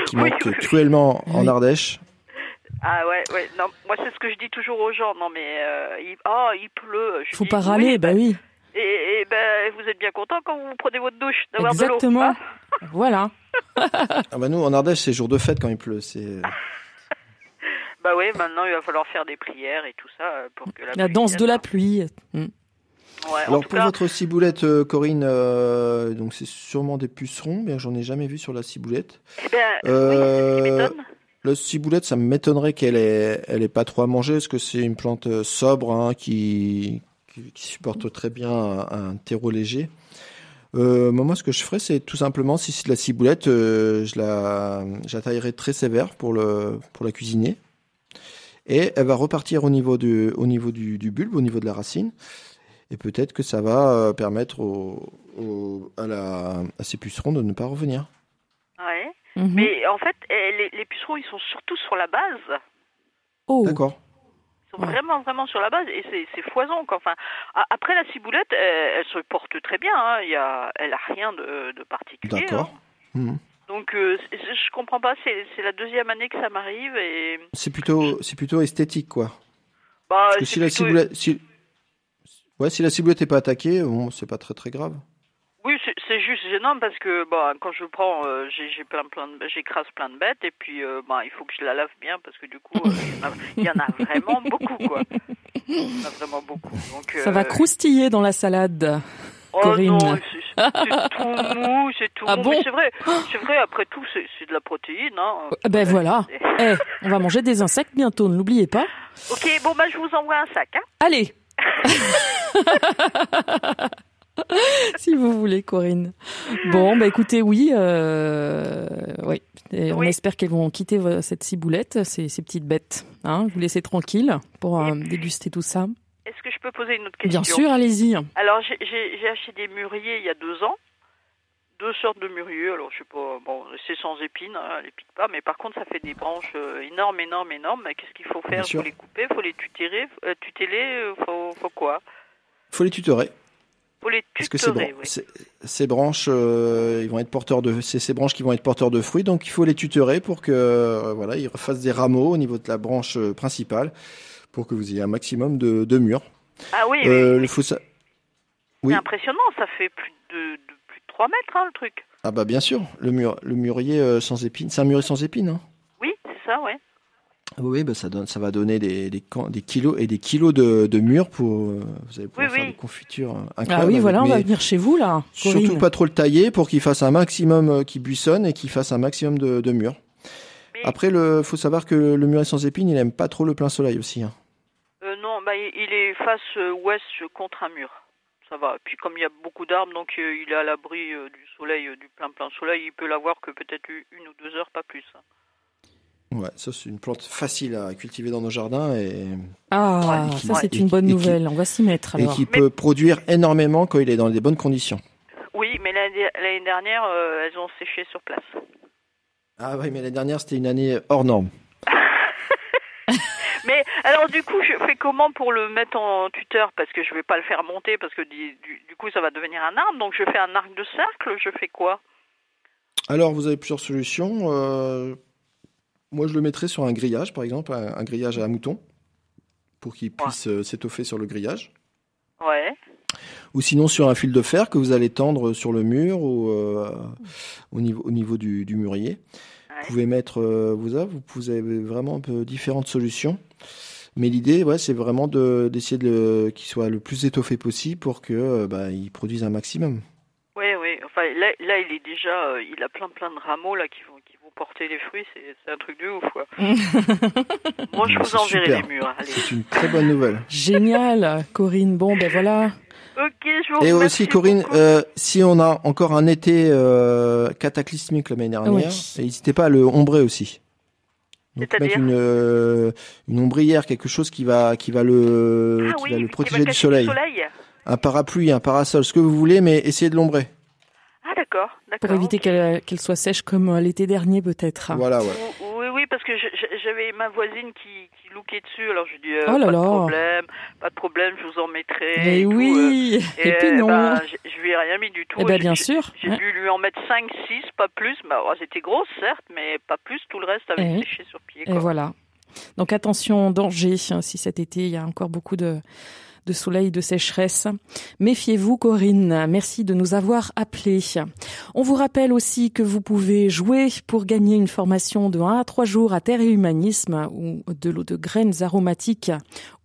qui Oui, manquent oui. cruellement en. Ardèche. Ah ouais, ouais. Non, moi c'est ce que je dis toujours aux gens. Non mais euh, il, oh, il pleut. Je Faut dis, pas râler, oui, bah oui. Et, et ben vous êtes bien content quand vous prenez votre douche d'avoir de l'eau. Exactement. hein Voilà. Ah bah nous, en Ardèche, c'est jour de fête quand il pleut. C'est bah oui, maintenant il va falloir faire des prières et tout ça euh, pour que la, La pluie danse de la pluie. Mm. Ouais, Alors pour cas, votre ciboulette, euh, Corinne, euh, donc c'est sûrement des pucerons, mais j'en ai jamais vu sur la ciboulette. eh ben, Euh, oui, La ciboulette, ça m'étonnerait qu'elle ait, elle ait pas trop à manger, parce que c'est une plante euh, sobre hein, qui, qui, supporte très bien un, terreau léger? Euh, moi, ce que je ferais, c'est tout simplement, si c'est de la ciboulette, euh, je la, taillerais très sévère pour le, pour la cuisiner. Et elle va repartir au niveau du, au niveau du, bulbe, au niveau de la racine. Et peut-être que ça va permettre à, la, à ces pucerons de ne pas revenir. Mhm. Mais en fait, eh, les, pucerons, ils sont surtout sur la base. Oh. D'accord. Ils sont vraiment, vraiment sur la base et c'est foison. Enfin, après, la ciboulette, elle, se porte très bien. Hein. Il y a, elle a rien de, de particulier. D'accord. Hein. Mhm. Donc, euh, je comprends pas. C'est la deuxième année que ça m'arrive et. C'est plutôt, c'est plutôt esthétique, quoi. Bah, Parce que si la ciboulette, si... ouais, si la ciboulette est pas attaquée, bon, c'est pas très très grave. Oui, c'est juste gênant parce que bah, quand je prends, euh, j'ai plein, plein j'écrase plein de bêtes et puis euh, bah, il faut que je la lave bien parce que du coup, euh, il y, en a vraiment beaucoup quoi. Il y en a vraiment beaucoup. Donc, Ça va croustiller dans la salade. Oh Corinne. non, c'est tout mou, c'est tout ah mou. Bon c'est vrai, c'est vrai. Après tout, c'est de la protéine. Hein. Ben voilà. Eh, on va manger des insectes bientôt, ne l'oubliez pas. Ok, bon bah je vous envoie un sac. Hein. Allez. si vous voulez, Corinne. Bon, bah écoutez, oui, euh, oui. on espère qu'elles vont quitter cette ciboulette, ces, ces petites bêtes. Hein, vous laissez tranquille pour euh, déguster tout ça. Est-ce que je peux poser une autre question? Bien sûr, allez-y. Alors, j'ai acheté des mûriers il y a deux ans. Deux sortes de mûriers. Alors, je sais pas, bon, c'est sans épines, hein, elles piquent pas, mais par contre, ça fait des branches euh, énormes, énormes, énormes. Qu'est-ce qu'il faut faire? Il faut les couper, il faut les tutéler, tuteler, faut, faut quoi? Il faut les tutorer. Parce que ces, ces branches, euh, ils vont être porteurs de, ces branches qui vont être porteurs de fruits, donc il faut les tutorer pour que, euh, voilà, ils fassent des rameaux au niveau de la branche euh, principale, pour que vous ayez un maximum de, de murs. Ah oui. oui. Faut ça... C'est impressionnant, ça fait plus de, plus de 3 mètres, hein, le truc. Ah bah bien sûr, le mur, le mûrier sans épines, c'est un mûrier sans épines. Hein. Oui, c'est ça, ouais. Ah oui, bah ça, donne, ça va donner des, des, des, kilos et des kilos de, de mûres pour euh, vous allez pouvoir faire des confitures incroyables. Ah oui, voilà, on va venir chez vous là. Surtout pas trop le tailler pour qu'il fasse un maximum, euh, qui buissonne et qu'il fasse un maximum de, de mûres. Après, le faut savoir que le muret sans épines, il aime pas trop le plein soleil aussi. Hein. Euh, non, bah, il est face ouest contre un mur. Ça va. Puis comme il y a beaucoup d'arbres, donc il est à l'abri du soleil, du plein plein soleil, il peut l'avoir que peut-être une ou deux heures, pas plus. Ouais, ça c'est une plante facile à cultiver dans nos jardins et ah, ça c'est une bonne nouvelle. On va s'y mettre alors. Et qui peut produire énormément quand il est dans des bonnes conditions. Oui, mais l'année dernière, euh, elles ont séché sur place. Ah oui, mais l'année dernière c'était une année hors norme. mais alors du coup, je fais comment pour le mettre en tuteur? Parce que je vais pas le faire monter parce que du, du coup ça va devenir un arbre. Donc je fais un arc de cercle. Je fais quoi? Alors vous avez plusieurs solutions. Euh moi, je le mettrais sur un grillage, par exemple, un, grillage à mouton, pour qu'il puisse euh, s'étoffer sur le grillage. Ouais. Ou sinon sur un fil de fer que vous allez tendre sur le mur ou euh, au niveau, au niveau du, mûrier. Vous pouvez mettre, euh, vous, avez, vous avez vraiment un peu différentes solutions. Mais l'idée, ouais, c'est vraiment d'essayer de, qu'il soit le plus étoffé possible pour que bah, il produise un maximum. Oui, oui. Enfin, là, là, il est déjà, il a plein, plein de rameaux là qui vont, porter les fruits, c'est un truc de ouf. Quoi. Moi, je vous enverrai les murs. C'est une très bonne nouvelle. Génial, Corinne. Bon, ben voilà. Ok, je vous Et aussi, Corinne, euh, si on a encore un été euh, cataclysmique l'année dernière, n'hésitez pas à le ombrer aussi. Donc mettre une, euh, une ombrière, quelque chose qui va qui va le ah qui va le protéger du soleil. Un parapluie, un parasol, ce que vous voulez, mais essayez de l'ombrer. D'accord, Pour éviter qu'elle soit sèche comme euh, l'été dernier peut-être. Voilà, ouais. Oui, oui, parce que j'avais ma voisine qui, qui lookait dessus, alors je dis euh, oh là pas de problème, pas de problème, je vous en mettrai. Mais et oui, tout, euh. et, puis non. Bah, je lui ai rien mis du tout. Eh ben, bien sûr. J'ai dû lui en mettre 5, 6, pas plus. Bah, oh, C'était grosse certes, mais pas plus. Tout le reste avait eh séché sur pied. Et voilà. Donc attention, danger, hein, si cet été il y a encore beaucoup de de soleil, de sécheresse. Méfiez-vous Corinne, merci de nous avoir appelés. On vous rappelle aussi que vous pouvez jouer pour gagner une formation de 1 à 3 jours à terre et humanisme ou de l'eau de graines aromatiques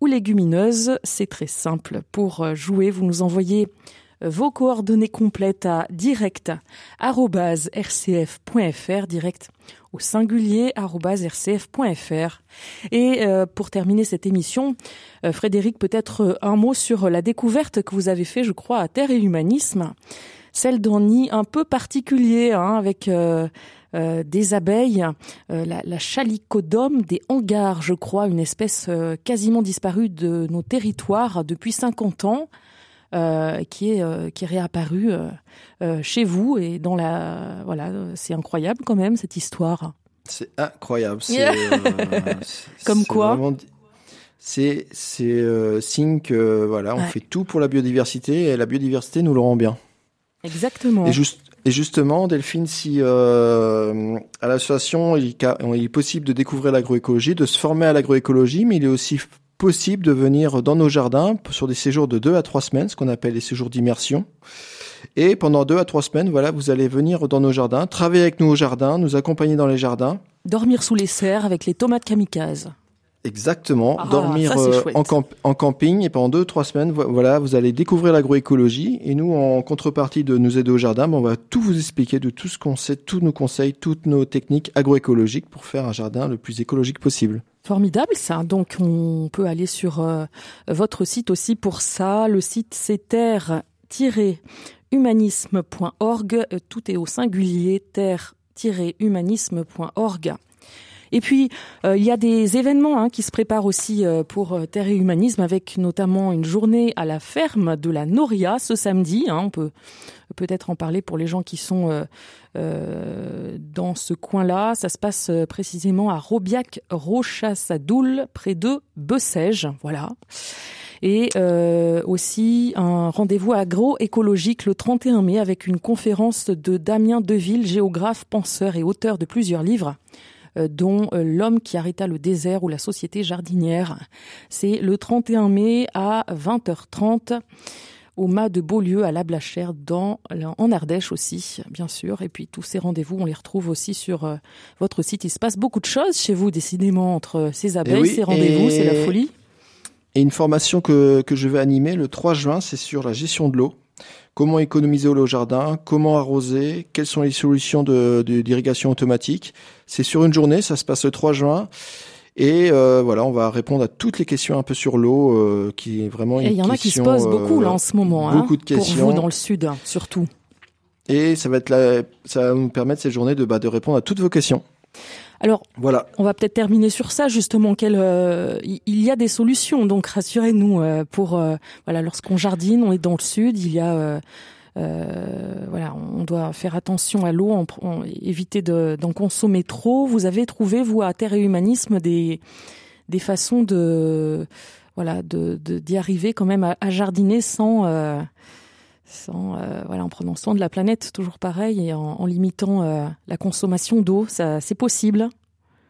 ou légumineuses. C'est très simple. Pour jouer, vous nous envoyez vos coordonnées complètes à direct@rcf.fr direct au singulier rcf.fr. Et euh, pour terminer cette émission, euh, Frédéric, peut-être euh, un mot sur la découverte que vous avez fait, je crois, à Terre et Humanisme, celle d'un nid un peu particulier, hein, avec des abeilles, la, la, chalicodome des hangars, je crois, une espèce quasiment disparue de nos territoires depuis 50 ans. Qui est qui est réapparu chez vous et dans la voilà, c'est incroyable quand même cette histoire. C'est incroyable. Comme quoi C'est c'est signe que voilà, on fait tout pour la biodiversité et la biodiversité nous le rend bien. Exactement. Et juste et justement, Delphine, si euh, à l'association il, il, est possible de découvrir l'agroécologie, de se former à l'agroécologie, mais il est aussi possible de venir dans nos jardins sur des séjours de deux à trois semaines, ce qu'on appelle les séjours d'immersion. Et pendant deux à trois semaines, voilà, vous allez venir dans nos jardins, travailler avec nous au jardin, nous accompagner dans les jardins. Dormir sous les serres avec les tomates kamikazes. Exactement, ah, dormir euh, en, en, camping et pendant deux trois semaines, voilà, vous allez découvrir l'agroécologie et nous, en contrepartie de nous aider au jardin, ben, on va tout vous expliquer de tout ce qu'on sait, tous nos conseils, toutes nos techniques agroécologiques pour faire un jardin le plus écologique possible. Formidable ça. Donc on peut aller sur euh, votre site aussi pour ça. Le site c'est terre-humanisme.org. Tout est au singulier terre-humanisme.org. Et puis, euh, il y a des événements hein, qui se préparent aussi euh, pour euh, Terre et Humanisme, avec notamment une journée à la ferme de la Noria ce samedi. Hein, on peut peut-être en parler pour les gens qui sont dans ce coin-là. Ça se passe précisément à Robiac, Rochassadoul, près de Bessèges. Voilà et aussi un rendez-vous agroécologique le 31 mai avec une conférence de Damien Deville, géographe, penseur et auteur de plusieurs livres euh, dont euh, L'homme qui arrêta le désert ou la société jardinière. C'est le 31 mai à 20h30 au mât de Beaulieu à la Blachère dans en Ardèche aussi bien sûr. Et puis tous ces rendez-vous on les retrouve aussi sur euh, votre site. Il se passe beaucoup de choses chez vous décidément entre ces eh abeilles ces rendez-vous c'est la folie. et une formation que, que je vais animer le 3 juin c'est sur la gestion de l'eau comment économiser l'eau au jardin, comment arroser, quelles sont les solutions de, d'irrigation automatique? C'est sur une journée, ça se passe le 3 juin. Et euh, voilà, on va répondre à toutes les questions un peu sur l'eau, euh, qui est vraiment Et il y en a qui se posent beaucoup là en ce moment. Beaucoup hein, de questions. Pour vous dans le sud, surtout. Et ça va être la, ça va nous permettre cette journée de, bah, de répondre à toutes vos questions. Alors, voilà. on va peut-être terminer sur ça justement. Euh, il y a des solutions, donc rassurez-nous. Euh, pour euh, voilà, lorsqu'on jardine, on est dans le sud, il y a voilà, on doit faire attention à l'eau, éviter d'en consommer trop. Vous avez trouvé vous à Terre et Humanisme des des façons de voilà de d'y arriver quand même à, jardiner sans sans voilà en prenant soin de la planète toujours pareil et en, limitant la consommation d'eau c'est possible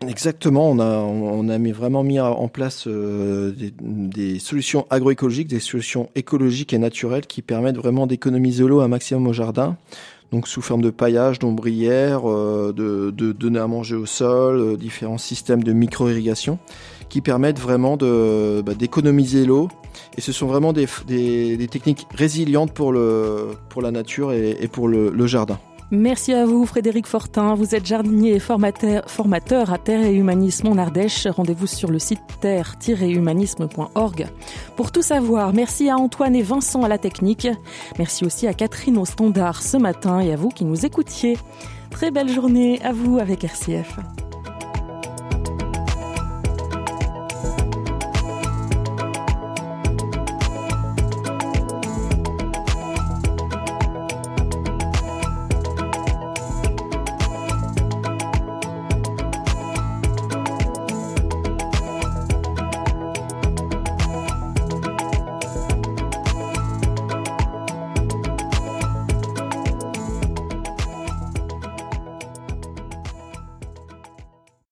Exactement, on a, on a vraiment mis en place euh, des, solutions agroécologiques, des solutions écologiques et naturelles qui permettent vraiment d'économiser l'eau un maximum au jardin. Donc sous forme de paillage, d'ombrière, euh, de, de, donner à manger au sol, euh, différents systèmes de micro-irrigation qui permettent vraiment bah, d'économiser l'eau. Et ce sont vraiment des, techniques résilientes pour, le, pour la nature et, pour le, le jardin. Merci à vous, Frédéric Fortin. Vous êtes jardinier et formateur, formateur à Terre et Humanisme en Ardèche. Rendez-vous sur le site terre-humanisme.org pour tout savoir. Merci à Antoine et Vincent à la technique. Merci aussi à Catherine au standard ce matin et à vous qui nous écoutiez. Très belle journée à vous avec RCF.